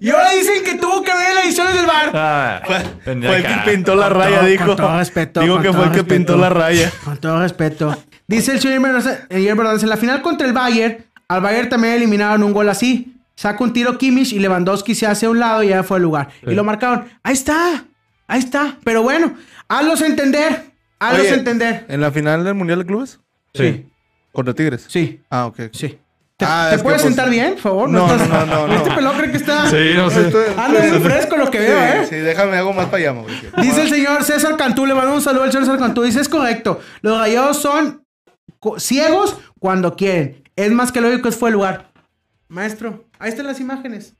Y ahora dicen que tuvo que ver las ediciones del bar. Ah, Fue, el que- pintó la Con raya, todo- dijo. con todo respeto, Digo que fue el que pintó la raya. Con todo respeto. Dice el señor el señor Hernández, en la final contra el Bayern, al Bayern también eliminaron un gol así. Saca un tiro Kimmich y Lewandowski se hace a un lado y ya fue al lugar. Y lo marcaron. Ahí está. Ahí está. Pero bueno, hazlos entender. Hazlos Oye, entender. ¿En la final del Mundial de Clubes? Sí. ¿Contra Tigres? Sí, Ah, ok. sí. ¿Te, Ah, te puedes pues, sentar bien, por favor? no, estás- no, no, no, Este no. pelón cree que está... Sí, no sé. Anda muy fresco lo que veo, Sí, ¿eh? Sí, déjame, hago más para allá, Mauricio. Dice el señor César Cantú, le mando un saludo al señor César Cantú. Dice, es correcto. Los rayados son ciegos cuando quieren. Es más que lógico, es fue el lugar. Maestro, ahí están las imágenes.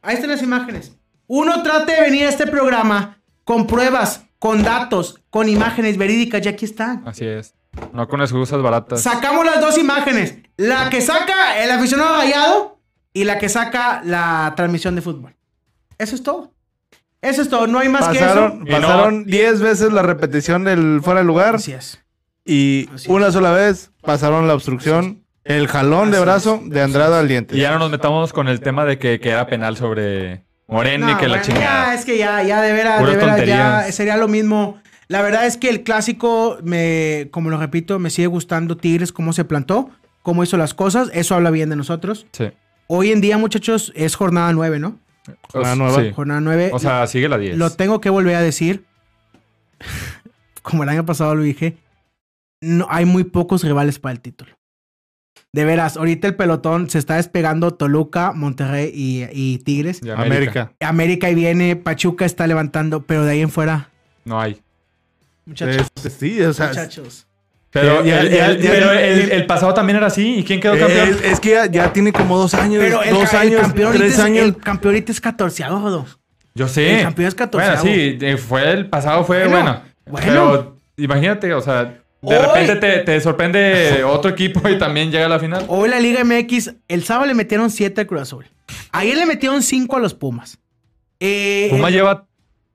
Ahí están las imágenes. Uno trate de venir a este programa con pruebas, con datos, con imágenes verídicas, y aquí están. Así es. No con excusas baratas. Sacamos las dos imágenes. La que saca el aficionado rayado y la que saca la transmisión de fútbol. Eso es todo. Eso es todo. No hay más Pasaron, Y no- pasaron 10 veces la repetición del fuera de que lugar eso. Así es. y Así una sola vez pasaron la obstrucción, el jalón de brazo de Andrada al diente. Y ya no nos metamos con el tema de que, que era penal sobre Moreno y No, que la bueno, chingada. Ya, es que ya, ya de veras, Puras de veras, ya tonterías. sería lo mismo. La verdad es que el clásico, me, como lo repito, me sigue gustando Tigres, cómo se plantó, cómo hizo las cosas. Eso habla bien de nosotros. Sí. Hoy en día, muchachos, es jornada 9, ¿no? Jornada O- nueva. sí. Jornada 9. O sea, sigue la 10. lo tengo que volver a decir. como el año pasado lo dije. No, hay muy pocos rivales para el título. De veras, ahorita el pelotón se está despegando Toluca, Monterrey y, y Tigres. América. América y viene, Pachuca está levantando, pero de ahí en fuera, No hay. muchachos. Este, sí, o sea, muchachos. Pero, Ya- el, ya- el- ya- pero ya- el- el pasado también era así. ¿Y quién quedó campeón? es, es que ya, ya tiene como dos años, Pero el, dos años, campeón tres es, años. el campeón ahorita es 14 Jodo. Yo sé. el campeón es 14avo. Bueno, sí, eh, fue el pasado, fue Bueno, bueno. bueno. Pero imagínate, o sea, de Hoy- repente te, te sorprende otro equipo y también llega a la final. Hoy la Liga MX, el sábado le metieron 7 al Cruz Azul. Ayer le metieron 5 a los Pumas. Eh, Puma lleva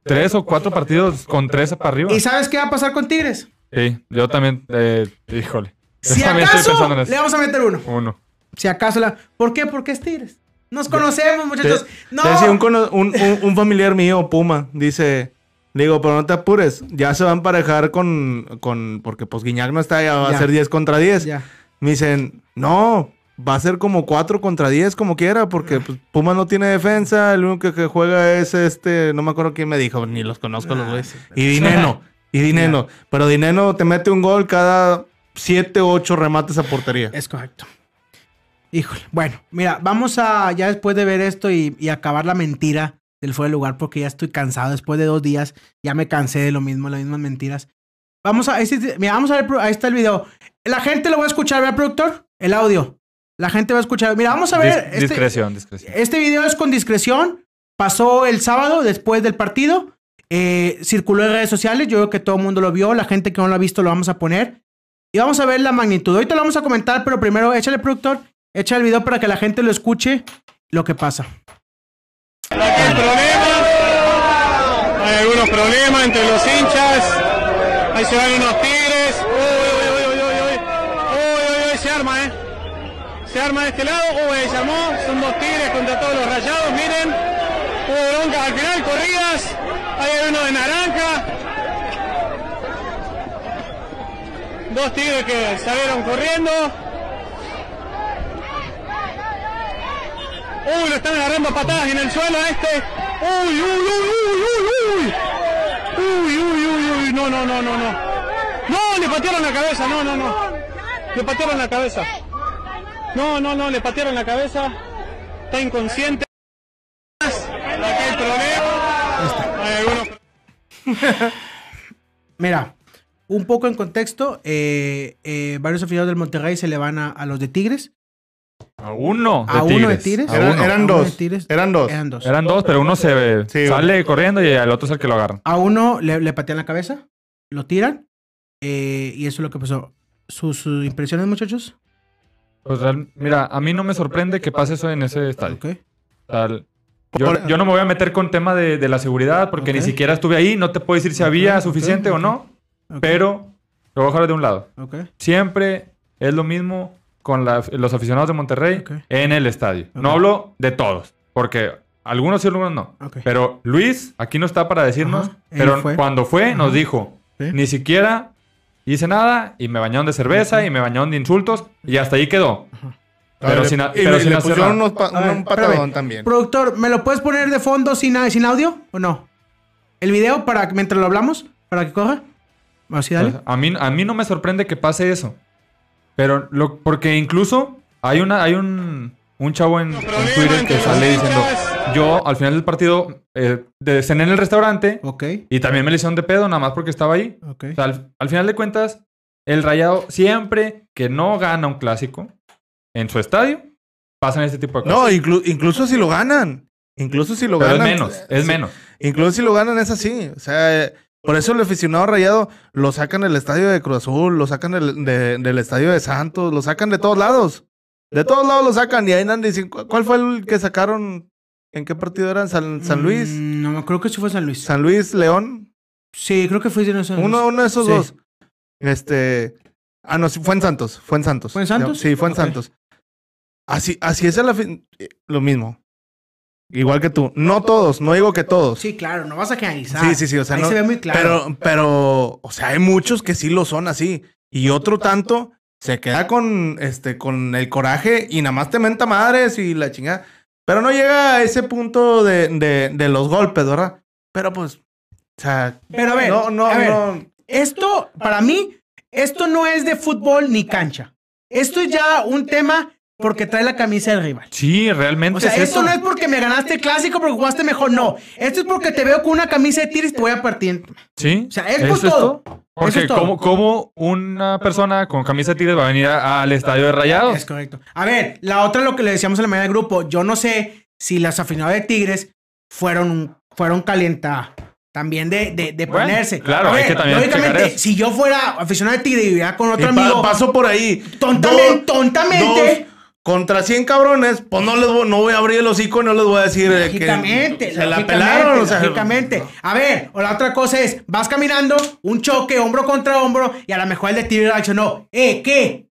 tres o cuatro partidos con tres para arriba. ¿Y sabes qué va a pasar con Tigres? Sí, yo también, eh, híjole. Yo Si también estoy acaso, pensando en eso. le vamos a meter uno. Uno. Si acaso la... ¿Por qué? Porque es Tigres. Nos conocemos, muchachos. No. Te decía un, cono- un, un- un familiar mío, Puma, dice, digo, pero no te apures, ya se va a emparejar con, con porque pues Guiñac no está, ya va Ya. a ser 10 contra 10. Ya. Me dicen, no, va a ser como 4 contra 10 como quiera, porque pues, Puma no tiene defensa, el único que juega es este, no me acuerdo quién me dijo, ni los conozco los Ah, güeyes. Y Dineno, y Dineno, pero Dineno te mete un gol cada 7 o 8 remates a portería. Es correcto. Híjole. Bueno, mira, vamos a ya después de ver esto y, y acabar la mentira del fuera de lugar porque ya estoy cansado. Después de dos días ya me cansé de lo mismo, las mismas mentiras. Vamos a, este- mira, vamos a ver, ahí está el video. La gente lo va a escuchar, ¿verdad, productor? El audio. La gente va a escuchar. Mira, vamos a ver. Dis- este- discreción, discreción. Este video es con discreción. Pasó el sábado después del partido. Eh, circuló en redes sociales. Yo creo que todo el mundo lo vio. La gente que no lo ha visto lo vamos a poner. Y vamos a ver la magnitud. Ahorita lo vamos a comentar, pero primero échale, productor. Echa el video para que la gente lo escuche lo que pasa. Aquí hay problemas, hay algunos problemas entre los hinchas, ahí se van unos tigres, uy, uy, uy, uy, uy, uy, uy, uy, se arma, eh. Se arma de este lado, uy, se armó, son dos tigres contra todos los rayados, miren, hubo broncas al final, corridas, ahí hay uno de naranja, dos tigres que salieron corriendo. Uy, lo están agarrando patadas en el suelo a este. Uy, uy, uy, uy, uy, uy. Uy, uy, uy, uy. No, no, no, no, no. No, le patearon la cabeza. No, no, no. Le patearon la cabeza. No, no, no, le patearon la cabeza. Está inconsciente. Mira, un poco en contexto, eh, eh, varios aficionados del Monterrey se le van a, a los de Tigres. A uno de A Tigres. uno de Tigres. Eran- uno. dos. de Tigres. Eran dos. Eran dos. Eran dos, pero uno se Sí, sale corriendo y el otro es el que lo agarra. A uno le, le patean la cabeza, lo tiran, eh, y eso es lo que pasó. ¿Sus, sus impresiones, muchachos? Pues, real- mira, a mí no me sorprende que pase eso en ese estadio. Yo, no me voy a meter con tema de, de la seguridad porque ni siquiera estuve ahí. No te puedo decir si había suficiente o no. Pero lo voy a dejar de un lado. Siempre es lo mismo con la- los aficionados de Monterrey en el estadio. No hablo de todos, porque algunos sí, algunos no. Pero Luis aquí no está para decirnos, Ajá, pero fue. cuando fue nos dijo, Sí. ni siquiera hice nada y me bañaron de cerveza y me bañaron de insultos y hasta ahí quedó. Pero ver, sin, a- pero le- sin le hacer pusieron nada. unos pa- A ver, un patadón espérame. también. Productor, ¿me lo puedes poner de fondo sin, sin audio o no? ¿El video para que- mientras lo hablamos? ¿Para que corra? Así, dale. A mí, a mí no me sorprende que pase eso. Pero lo, porque incluso hay una, hay un, un chavo en, en Twitter que sale diciendo, yo al final del partido eh, de- cené en el restaurante Ok. y también me le hicieron de pedo nada más porque estaba ahí. Ok. O sea, al, al final de cuentas, el Rayado siempre que no gana un clásico en su estadio, pasan este tipo de cosas. No, inclu- incluso si lo ganan. Incluso si lo Pero es ganan. menos, es sí, menos. Incluso si lo ganan es así. O sea, eh, por eso el aficionado rayado lo sacan del estadio de Cruz Azul, lo sacan del, de- del estadio de Santos, lo sacan de todos lados. De todos lados lo sacan y ahí andan diciendo, ¿cu- ¿cuál fue el que sacaron? ¿En qué partido eran? ¿San, San Luis? Mm, no, creo que sí fue San Luis. ¿San Luis León? Sí, creo que fue San Luis. Uno, uno de esos Sí. dos. Este. Ah, no, sí, fue en Santos. Fue en Santos. ¿Fue en Santos? Sí, fue en. Santos. Así, así es el eh, lo mismo. Igual que tú. No todos, no digo que todos. Sí, claro, no vas a generalizar. Sí, sí, sí. O sea, Ahí no- se ve muy claro. Pero, pero, o sea, hay muchos que sí lo son así. Y otro tanto se queda con, este, con el coraje y nada más te menta madres y la chingada. Pero no llega a ese punto de, de, de los golpes, ¿verdad? Pero pues, o sea, Pero a ver, no, no, a ver, no. esto, para mí, esto no es de fútbol ni cancha. Esto es ya un tema porque trae la camisa del rival. Sí, realmente O sea, es esto eso. no es porque me ganaste el clásico porque jugaste mejor, no. Esto es porque te veo con una camisa de tigres y te voy a partir. Sí. O sea, es por todo. Porque es todo. ¿cómo, cómo una persona con camisa de tigres va a venir a- al estadio de Rayados? Es correcto. A ver, la otra lo que le decíamos en la mañana del grupo, yo no sé si las aficionadas de Tigres fueron, fueron calienta también de, de, de Bueno, ponerse. claro, hay que también lógicamente, si yo fuera aficionado de Tigres y viviera con Y otro pa- amigo, paso por ahí. tontamente, Dos- tontamente, dos contra 100 cabrones, pues no les voy, no voy a abrir el hocico y no les voy a decir eh, Lógicamente, que se la lógicamente, pelaron. O sea, lógicamente. A ver, o la otra cosa es, vas caminando, un choque hombro contra hombro, y a lo mejor el de Tigres reaccionó, ¿eh, qué?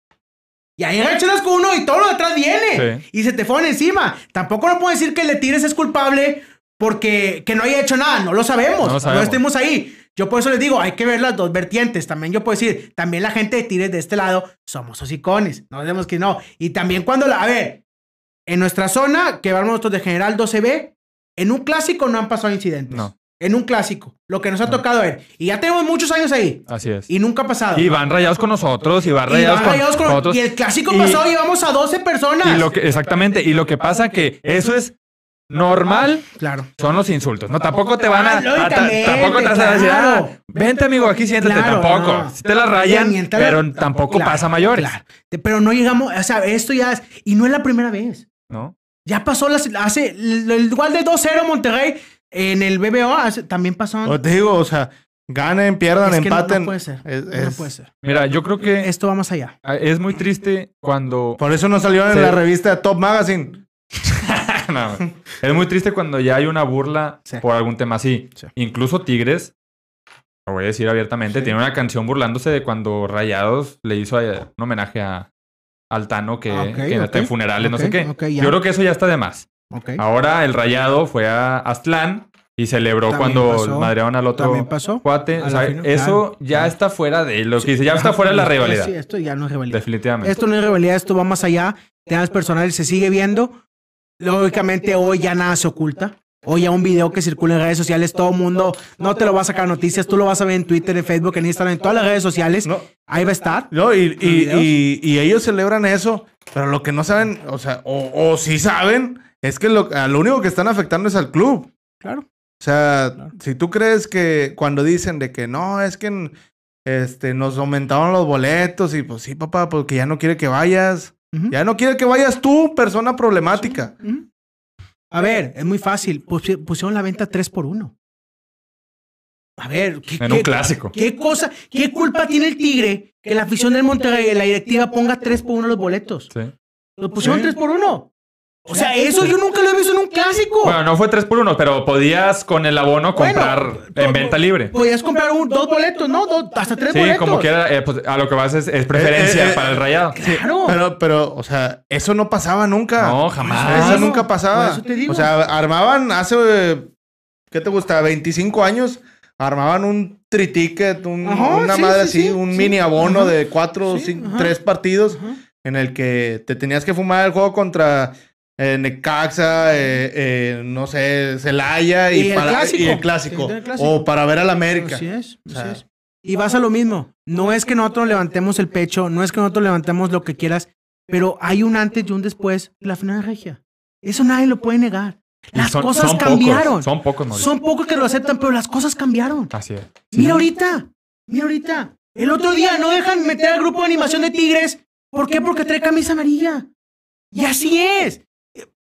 Y ahí reaccionas con uno y todo lo de atrás viene. Sí. Y se te fueron encima. Tampoco no puedo decir que el de Tigres es culpable porque que no haya hecho nada. No lo sabemos. No No, lo sabemos. estemos ahí. Yo por eso les digo, hay que ver las dos vertientes. También yo puedo decir, también la gente de Tigres de este lado somos hocicones. No debemos que no. Y también cuando la... A ver, en nuestra zona, que vamos nosotros de General 12B, en un clásico no han pasado incidentes. No. En un clásico. Lo que nos ha tocado ver. Y ya tenemos muchos años ahí. Así es. Y nunca ha pasado. Y van rayados con nosotros, y van Y rayados, con, nosotros. y el clásico Y- pasado llevamos a 12 personas. Y lo que, exactamente, y lo que pasa que eso es normal Claro. son los insultos. No, tampoco te van a. Ah, tampoco te vas a decir, claro. ah, vente amigo, aquí siéntate. Claro, tampoco. no. Si te la rayan, pero tampoco Claro, pasa a mayores. Pero no llegamos, o sea, esto ya es, y no es la primera vez. ¿No? Ya pasó las, hace, el, el igual de 2-0 Monterrey en el BBO, hace- también pasó. o te digo, o sea, ganen, pierdan, Es que empaten. No, puede ser. Es- no puede ser. Mira, yo creo que Esto va más allá. es muy triste cuando. Por eso no salió en la revista Top Magazine. No, es muy triste cuando ya hay una burla Sí. por algún tema así. Sí. Incluso Tigres, lo voy a decir abiertamente, tiene una canción burlándose de cuando Rayados le hizo eh, un homenaje a Altano que, Ah, que está en ok. funerales, no sé qué. Yo creo que eso ya está de más. Ahora el Rayado fue a Aztlán y celebró También cuando pasó. madrearon al otro También pasó. cuate. A O la sea, final, eso claro, ya claro. está fuera de lo que dice, ya está fuera de la rivalidad. Sí, esto ya no es rivalidad. Definitivamente. Esto no es rivalidad, esto va más allá. Temas personales se sigue viendo. Lógicamente, hoy ya nada se oculta. Hoy ya un video que circula en redes sociales, todo el mundo no te lo va a sacar noticias, tú lo vas a ver en Twitter, en Facebook, en Instagram, en todas las redes sociales. No. Ahí va a estar. No, y, y, videos? y- y ellos celebran eso, pero lo que no saben, o sea, o, o sí saben, es que lo, único que están afectando es al club. Claro. O sea, Claro. si tú crees que cuando dicen de que no, es que este, nos aumentaron los boletos y pues sí, papá, porque ya no quiere que vayas. Ya no quiere que vayas tú, persona problemática. A ver, es muy fácil. Pusi- Pusieron la venta 3 por 1 A ver, ¿qué, En qué- un clásico. ¿Qué cosa, qué culpa tiene el Tigre que la afición del Monterrey, la directiva, ponga 3 por 1 los boletos? Sí. Los pusieron Sí. 3 por 1 O sea, eso yo nunca lo he visto en un clásico. Bueno, no fue 3 por 1, pero podías con el abono comprar Bueno, en venta libre. Podías comprar un, dos boletos, ¿no? Dos- hasta tres Sí, boletos. como quiera, eh, pues, a lo que vas es, es preferencia Eh, eh, para el rayado. Claro. Pero, pero, o sea, eso no pasaba nunca. No, jamás. Eso nunca pasaba. Eso te digo. O sea, armaban hace, ¿qué te gusta? 25 años. Armaban un triticket, un- Ajá, una sí, madre sí, así, sí, un sí. mini abono Ajá. de cuatro, Sí, cinco, tres partidos Ajá. en el que te tenías que fumar el juego contra eh, Necaxa, eh, eh, no sé, Celaya y, Y el para- clásico. y el clásico. Sí, el clásico. O para ver al América. Así es, O así sea, es. Y vas a lo mismo. No es que nosotros levantemos el pecho, no es que nosotros levantemos lo que quieras, pero hay un antes y un después de la final regia. Eso nadie lo puede negar. Las son- cosas son cambiaron. Pocos, son pocos, Mauricio. Son pocos que lo aceptan, pero las cosas cambiaron. Así es. Mira ahorita, mira ahorita. El otro día no dejan meter al grupo de animación de Tigres. ¿Por qué? Porque trae camisa amarilla. Y así es.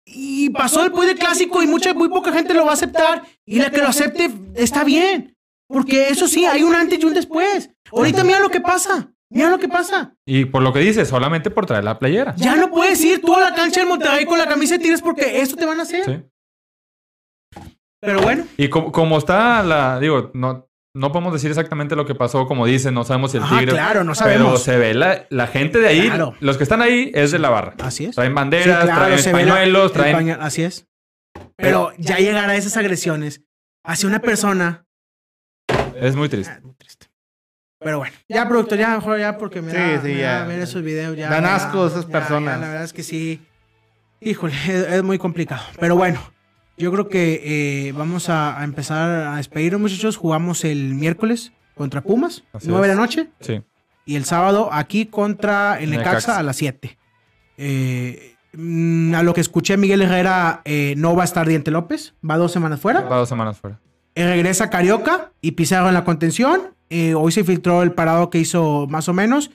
Y pasó después del clásico y mucha, muy poca gente lo va a aceptar. Y la que lo acepte está bien. Porque eso sí, hay un antes y un después. Ahorita mira lo que pasa. Mira lo que pasa. Y por lo que dices, solamente por traer la playera. Ya no puedes ir tú a la cancha del Monterrey con la camisa de Tigres porque esto te van a hacer. Sí. Pero bueno. Y como, como está la, digo, no, no podemos decir exactamente lo que pasó, como dicen, no sabemos si el Ajá, tigre. claro, no Pero sabemos. se ve la, la gente de ahí, Claro. los que están ahí es de la barra. Así es. Traen Sí, banderas, claro, traen pañuelos, el traen. así es. Pero ya llegar a esas agresiones hacia una persona. Es muy triste. ah, muy triste. Pero bueno, ya productor, ya mejor ya porque me Sí, da, sí, me ya. da ver esos videos ya. Dan ya, asco esas ya, personas. ya, la verdad es que sí. Híjole, es, es muy complicado. Pero bueno, yo creo que eh, vamos a, a empezar a despedirnos, muchachos. Jugamos el miércoles contra Pumas, Así 9 de la noche. Sí. Y el sábado aquí contra el Necaxa, Necaxa. a las 7. Eh, a lo que escuché, Miguel Herrera eh, no va a estar Diente López, va dos semanas fuera. Va dos semanas fuera. Eh, regresa Carioca y Pizarro en la contención. Eh, hoy se filtró el parado que hizo más o menos.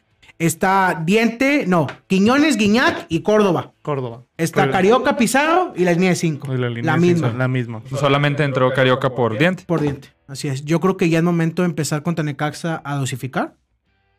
Está Diente, no, Quiñones, Guiñac y Córdoba. Córdoba. Está Carioca, Pizarro y la línea de 5. y La, misma. cinco, La misma. Solamente entró Carioca por diente. Por diente. Así es. Yo creo que ya es momento de empezar contra Necaxa a dosificar.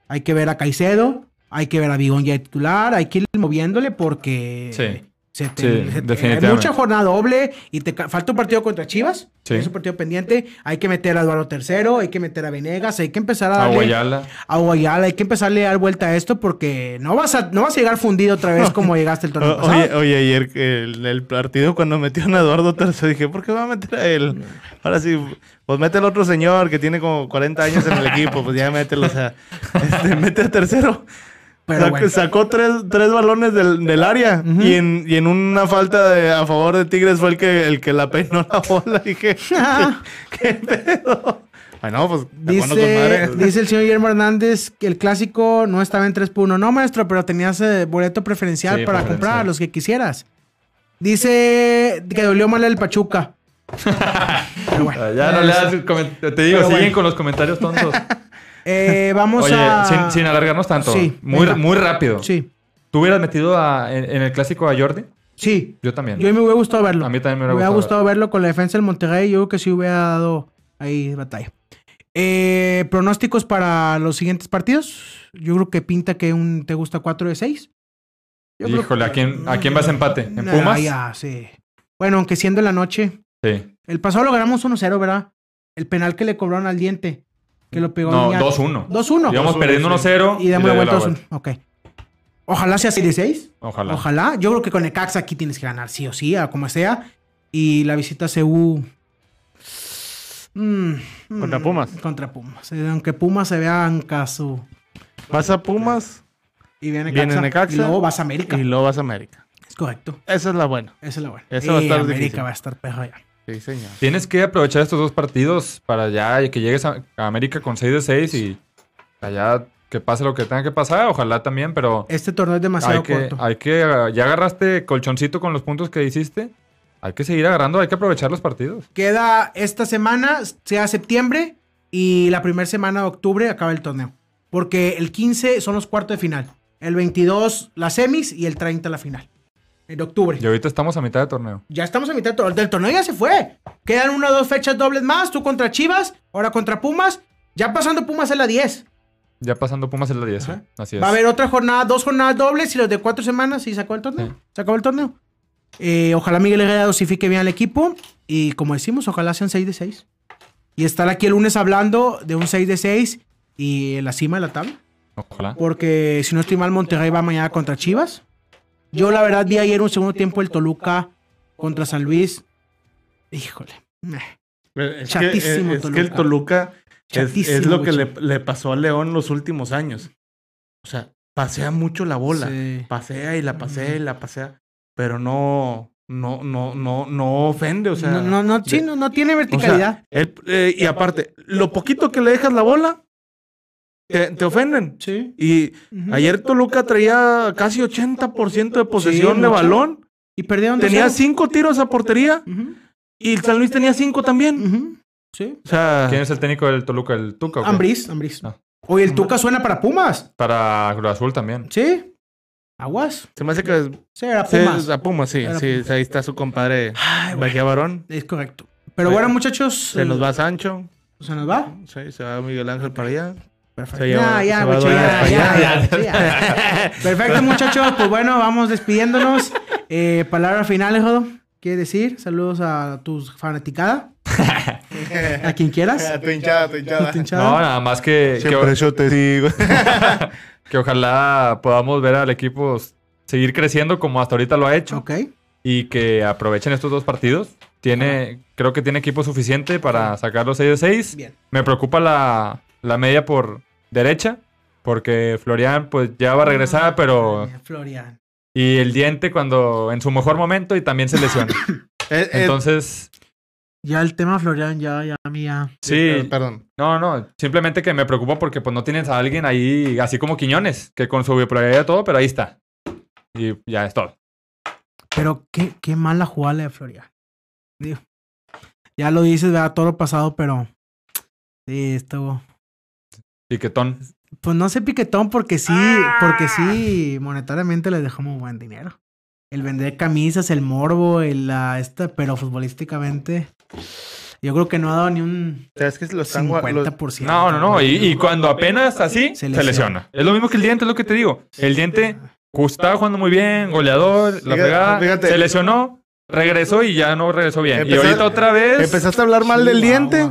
Hay que ver a Caicedo, hay que ver a Bigón ya de titular, hay que ir moviéndole porque Sí. Se te- Sí, se te- definitivamente. hay mucha jornada doble y te falta un partido contra Chivas. Sí. Es un partido pendiente. Hay que meter a Eduardo III, hay que meter a Venegas, hay que empezar a darle Aguayala. a Guayala, hay que empezarle a dar vuelta a esto porque no vas a, no vas a llegar fundido otra vez como llegaste el torneo pasado. Oye, oye, ayer el, el partido cuando metieron a Eduardo Terzo dije, ¿por qué va a meter a él? Ahora sí, pues mete al otro señor que tiene como 40 años en el equipo, pues ya mételo, o sea, este, mete a tercero. Pero Sac- bueno. Sacó tres, tres balones del, del área y, en, y en una falta de- a favor de Tigres fue el que, el que la peinó la bola. Dije, ¿qué pedo? Bueno, pues Dice, madre. dice el señor Guillermo Hernández que el clásico no estaba en 3 por 1. No, maestro, pero tenías eh, boleto preferencial Sí, para preferencial. comprar los que quisieras. Dice que dolió mal el Pachuca. Pero bueno, Ah, Ya no le das Te digo, siguen bueno. con los comentarios tontos. Eh, vamos Oye, a. sin, sin alargarnos tanto. Sí, muy, venga. muy rápido. Sí, ¿Tú hubieras metido a- en, en el clásico a Jordi? sí. Yo también. Yo me hubiera gustado verlo. A mí también me hubiera hubiera gustado gustado verlo con la defensa del Monterrey. Yo creo que sí hubiera dado ahí batalla. Eh, pronósticos para los siguientes partidos. Yo creo que pinta que un te gusta 4 de 6. Yo creo Híjole, que- ¿a quién, ¿a quién vas a empate? ¿En Pumas? ya, sí. Bueno, aunque siendo en la noche. Sí. El pasado lo ganamos 1-0, ¿verdad? El penal que le cobraron al diente. Que lo pegó No, Iñaki. 2-1. 2-1. Íbamos 2-1, perdiendo sí. 1-0. Y damos la vuelta 2-1. Ok. Ojalá sea 6 de 6. Ojalá. Ojalá. Yo creo que con Necaxa aquí tienes que ganar, sí o sí, a como sea. Y la visita a CU. Mm, Contra mm, Pumas. Contra Pumas. Eh, Aunque Pumas se vea en caso. Vas a Pumas Y viene Viene Necaxa. Necaxa. Y luego vas a América. y luego vas a América. Es correcto. Esa es la buena. Esa es la buena. Esa va a estar América difícil. va a estar pejo ya. Sí, señor. Tienes que aprovechar estos dos partidos para ya que llegues a, América con 6 de 6 y allá que pase lo que tenga que pasar. Ojalá también, pero Este torneo es demasiado hay que, corto. hay que, ya agarraste colchoncito con los puntos que hiciste. Hay que seguir agarrando, hay que aprovechar los partidos. Queda esta semana, sea septiembre, y la primera semana de octubre acaba el torneo. Porque el 15 son los cuartos de final. El 22 las semis y el 30 la final. En octubre. Y ahorita estamos a mitad de torneo. Ya estamos a mitad del torneo. Del torneo ya se fue. Quedan una o dos fechas dobles más. Tú contra Chivas, ahora contra Pumas. Ya pasando Pumas en la 10. Ya pasando Pumas en la 10. Ajá. Así es. Va a haber otra jornada, dos jornadas dobles y los de cuatro semanas y se acabó el torneo. Sí. Se acabó el torneo. Eh, ojalá Miguel Herrera dosifique bien al equipo. Y como decimos, ojalá sean 6 de 6. Y estar aquí el lunes hablando de un 6 de 6 y en la cima de la tabla. Ojalá. Porque si no estoy mal, Monterrey va mañana contra Chivas. Yo la verdad vi ayer un segundo tiempo el Toluca contra San Luis. Híjole. Es Chatísimo que, es, que el Toluca es, lo que le, le pasó a León los últimos años. O sea, pasea mucho la bola. Sí. Pasea y la pasea y la pasea. Pero no, no, no, no, no ofende. O sea, no, no, no, sí, no, no tiene o sea, verticalidad. él, eh, y aparte, lo poquito que le dejas la bola, te, te ofenden. sí. Y Ujú. ayer Toluca traía casi 80% de posesión Sí, de mucho. balón. Y perdieron Tenía 2-0. cinco tiros a portería. Ujú, Y el San Luis tenía cinco también. ujú. Sí. O sea, ¿Quién es el técnico del Toluca? ¿El Tuca? o? Ambriz, Ambriz. Ah. Oye, el Tuca suena para Pumas. Para Cruz Azul también. ¿Sí? Aguas. se me hace que Sí, era Sí, Pumas. a Pumas, sí. Era sí, ahí está su compadre Ay, Barón. Es correcto. Pero Bueno, bueno, muchachos. Se nos va Sancho. ¿Se nos va? Sí, se va Miguel Ángel para allá. Perfecto. Ya, ya, mucho, ya, ya, ya. Perfecto, muchachos. Pues bueno, vamos despidiéndonos. Eh, palabras finales, Jodo. ¿Quieres decir? Saludos a tus fanaticada. a quien quieras. tu hinchada, tu hinchada. Tu hinchada. No, nada más que, que, Siempre yo te digo. que ojalá podamos ver al equipo seguir creciendo como hasta ahorita lo ha hecho. Ok. y que aprovechen estos dos partidos. Tiene, creo que tiene equipo suficiente para sacar los 6 de 6. Bien. Me preocupa la, la media por derecha, porque Florian pues ya va a regresar, pero... Ay, Florian. Y el diente cuando en su mejor momento y también se lesiona. Eh, eh, Entonces, Ya el tema Florian, ya, ya, mía. sí, Perdón. no, no, simplemente que me preocupa porque pues no tienes a alguien ahí, así como Quiñones, que con su bipolaridad y todo, pero ahí está. Y ya es todo. Pero qué, qué mala jugada la de Florian. Digo, ya lo dices, ¿verdad? Todo lo pasado, pero. Sí, estuvo. Piquetón. Pues no sé piquetón porque sí, porque sí, monetariamente les dejamos buen dinero. El vender camisas, el morbo, el la esta, pero futbolísticamente. Yo creo que no ha dado ni un O sea, es que lo están gua- lo- 50%. No, no, no. Y, y cuando apenas así, Se se lesiona. Es lo mismo que el diente, es lo que te digo. El diente estaba jugando muy bien, goleador, la pegada, fíjate. se lesionó, regresó y ya no regresó bien. Empezó- y ahorita otra vez. Empezaste a hablar mal del diente.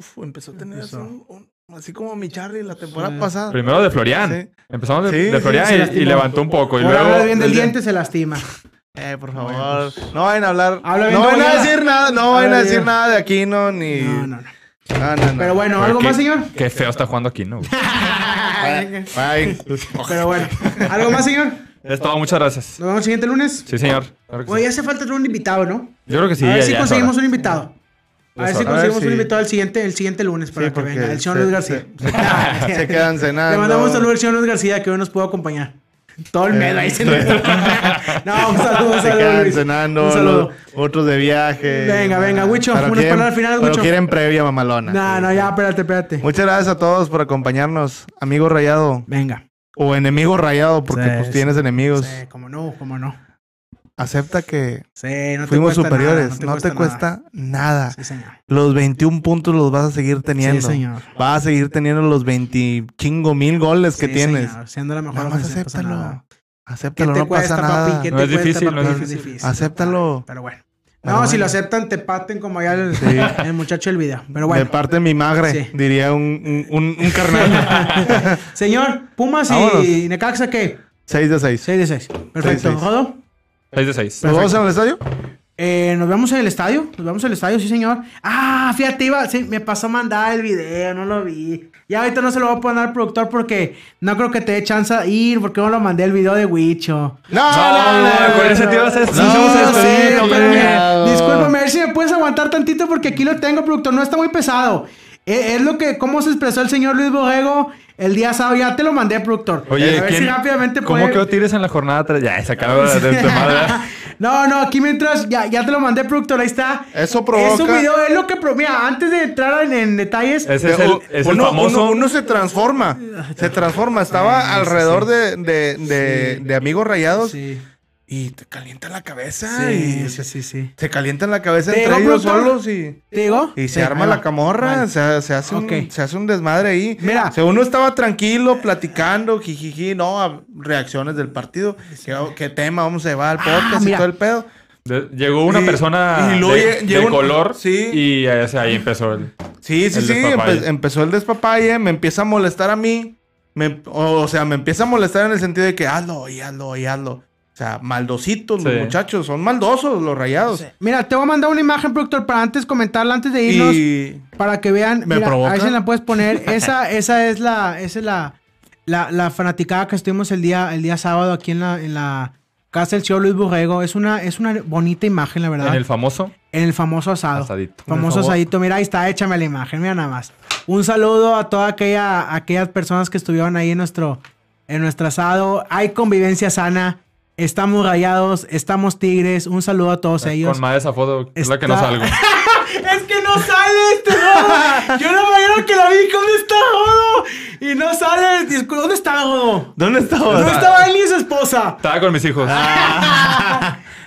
Uf, empezó a tener así, Empezó. un- un- así como mi Charlie la temporada Sí. pasada. Primero de Florian. Sí. Empezamos de, Sí, de sí, Florian y- levantó un poco. Y Por luego. hablar bien del diente se lastima. Eh, por Bueno, favor. No vayan a hablar. Habla no vayan a decir nada. No vayan a decir bien. nada de Aquino ni. No, no, no. No, no, no. Pero bueno, Pero ¿algo qué- más, señor? Qué feo está jugando aquí, ¿no? Bye. Pero bueno, ¿algo más, señor? Es todo, muchas gracias. Nos vemos el siguiente lunes. Sí, señor. Claro que sí. Oye, hace falta tener un invitado, ¿no? Yo creo que sí. a ver ya- si ya conseguimos un invitado. A ver si conseguimos un invitado el siguiente, el siguiente lunes para Sí, que venga. El señor se- Luis García. se- se quedan cenando. Le mandamos un saludo al señor Luis García que hoy nos pudo acompañar. Todo el medio ahí se No, un saludo, un Se saludo. quedan Luis. cenando. Un saludo. los- otros de viaje. Venga, venga, Pero unas quieren- palabras finales, pero Huicho. quieren previa mamalona. No, no, ya, espérate, espérate. Muchas gracias a todos por acompañarnos. Amigo rayado. Venga. O enemigo rayado, porque Sí, pues sí. tienes enemigos. Sí, cómo no, cómo no. Acepta que Sí, no te fuimos cuesta superiores. nada, no te cuesta nada. Sí, señor. Los 21 puntos los vas a seguir teniendo. Sí, señor. Vas a seguir teniendo los 20 chingo mil goles que Sí, tienes. señor. Siendo la mejor Nada más no acéptalo. nada. ¿Qué Acéptalo, te no cuesta, pasa nada. papi? ¿Qué No te es cuesta, difícil, papi? no es difícil. Acéptalo. Pero bueno. Pero no, si bueno. lo aceptan, te paten como ya el, Sí. el muchacho del video. Pero De bueno. parte de mi magre, Sí. diría un, un, un, un carnal. Señor, Pumas Vámonos. y Necaxa, ¿qué? 6 de 6. 6 de 6. Perfecto. seis. ¿Jodo? 6 de 6. ¿Nos vamos al estadio? Eh, nos vemos en el estadio. Nos vemos en el estadio, sí, señor. Ah, fíjate, iba. Sí, me pasó a mandar el video, no lo vi. Ya ahorita no se lo voy a poner al productor porque no creo que te dé chance de ir, porque no lo mandé el video de Wicho. No, no, no, con ese a a espérame. hombre. Discúlpame, a ver si me puedes aguantar tantito porque aquí lo tengo, productor. No está muy pesado. Eh, Es lo que, cómo se expresó el señor Luis Borrego el día sábado. Ya te lo mandé, productor. Oye, a ver si ¿quién- rápidamente ¿cómo puede- quedó Tigres en la jornada 3? Ya, se acabó de, madre. No, no, aquí mientras, ya, ya te lo mandé, productor, ahí está. Eso provoca- Es un video, es lo que... pro- Mira, antes de entrar en, en detalles... Ese es el, es el uno, famoso. uno- uno se transforma. Se transforma. Estaba alrededor sí. de, de, de, Sí. de amigos rayados Sí, y te calienta la cabeza. sí, y sí, sí, sí. Se calienta la cabeza ¿Te entre digo, ellos solos y, ¿Te digo? y se Sí, arma la va. camorra. Vale. Se, se hace un, se hace un desmadre ahí. Mira. O sea, uno estaba tranquilo, platicando, jijiji, no, a- reacciones del partido. ¿Qué, qué tema vamos a llevar al Ah, podcast y mira. todo el pedo? De- llegó una Y- persona y de, lle- llegó de un- color sí. y ahí, ahí empezó el... Sí, sí, El sí. empe- empezó el despapalle, me empieza a molestar a mí. me- o, o sea, me empieza a molestar en el sentido de que hazlo y hazlo y hazlo. O sea, maldositos los muchachos, son maldosos los rayados. Mira, te voy a mandar una imagen, productor, para antes comentarla, antes de irnos. Y Para que vean, ¿Me mira, provoca? ahí se la puedes poner. Esa, esa es la, esa es la, la, la fanaticada que estuvimos el día, el día sábado aquí en la, en la casa del señor Luis Borrego. Es una, es una bonita imagen, la verdad. En el famoso famoso asado. asadito. Famoso asadito. Mira, ahí está, échame la imagen, mira nada más. Un saludo a todas aquella, aquellas personas que estuvieron ahí en nuestro, en nuestro asado. Hay convivencia sana. Estamos rayados, estamos tigres. Un saludo a todos ellos. Con más esa foto, es la que no Está- salgo. Es que no sale este Rodo. Yo no me que la vi. ¿Dónde está Rodo? Y no sale. ¿Dónde está Rodo? ¿dónde estaba? No estaba él ni su esposa. Estaba con mis hijos.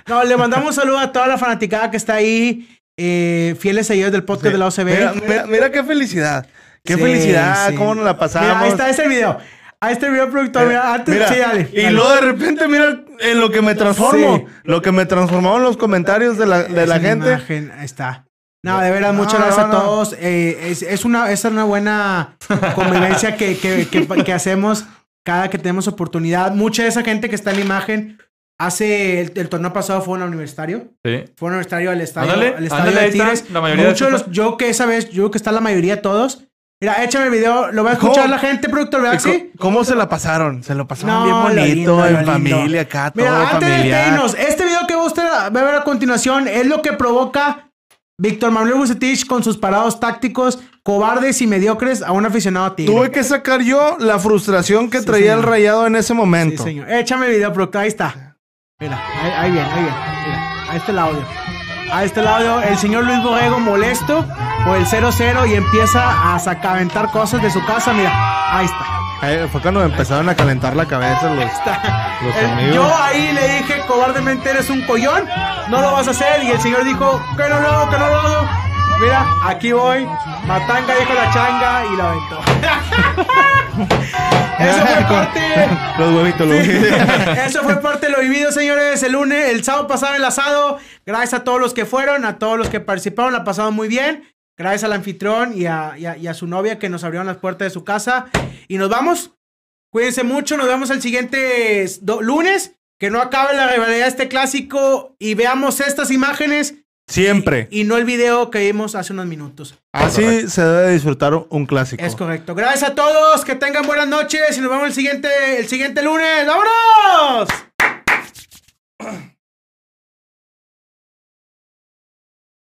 No, le mandamos un saludo a toda la fanaticada que está ahí. eh, fieles seguidores del podcast de la OCB. Mira, mira, mira qué felicidad. Qué Sí, felicidad, sí. cómo nos la pasamos. Mira, ahí está ese video. Ahí está el video, productor. Mira, antes, Mira, sí, dale. y dale. luego de repente, mira en lo que me transformo. Sí. Lo que me transformó en los comentarios de la, de la gente. imagen, ahí está. No, de verdad, No, muchas gracias no, a no. todos. Eh, es, es una, es una buena convivencia que, que, que, que hacemos cada que tenemos oportunidad. Mucha de esa gente que está en la imagen hace el, el torneo pasado fue un universitario. Sí. Fue un universitario al estadio, Ándale, al estadio ándale, de Tigres. la mayoría de Muchos de esos los, yo que esa vez, yo que está la mayoría de todos. Mira, échame el video, lo va a escuchar ¿Cómo? la gente, productor, ¿verdad? sí? ¿Cómo- ¿Cómo se la pasaron? Se lo pasaron No, bien bonito, lindo, en familia, acá, todo Mira, antes de familiar. despedirnos, este video que usted va a ver a continuación es lo que provoca Víctor Manuel Bucetich con sus parados tácticos cobardes y mediocres a un aficionado a Tigre. Tuve que sacar yo la frustración que Sí, traía señor. el rayado en ese Sí, momento. señor. Échame el video, productor. Ahí está. Mira, ahí, ahí bien, ahí bien. Mira, ahí está el audio. Ahí está el audio. El señor Luis Borrego molesto por el 0-0 y empieza a sacar, aventar cosas de su casa. Mira, ahí está. Fue cuando empezaron a calentar la cabeza los, los Eh, amigos. yo ahí le dije cobardemente eres un collón, no lo vas a hacer. Y el señor dijo que no lo hago, que no lo hago. Mira, aquí voy. Matanga dijo la changa y la aventó. Eso fue parte. los huevitos, los huevitos. Eso fue parte de lo vivido, señores. El lunes, el sábado pasado el asado. Gracias a todos los que fueron, a todos los que participaron, la pasaron muy bien. Gracias al anfitrión y a, y a- y a su novia que nos abrieron las puertas de su casa. Y nos vamos. Cuídense mucho. Nos vemos el siguiente lunes. Que no acabe la rivalidad de este clásico. Y veamos estas imágenes. Siempre. Y, no el video que vimos hace unos minutos. Ah, Así se debe disfrutar un clásico. Es correcto. Gracias a todos, que tengan buenas noches y nos vemos el siguiente, el siguiente lunes. ¡Vámonos!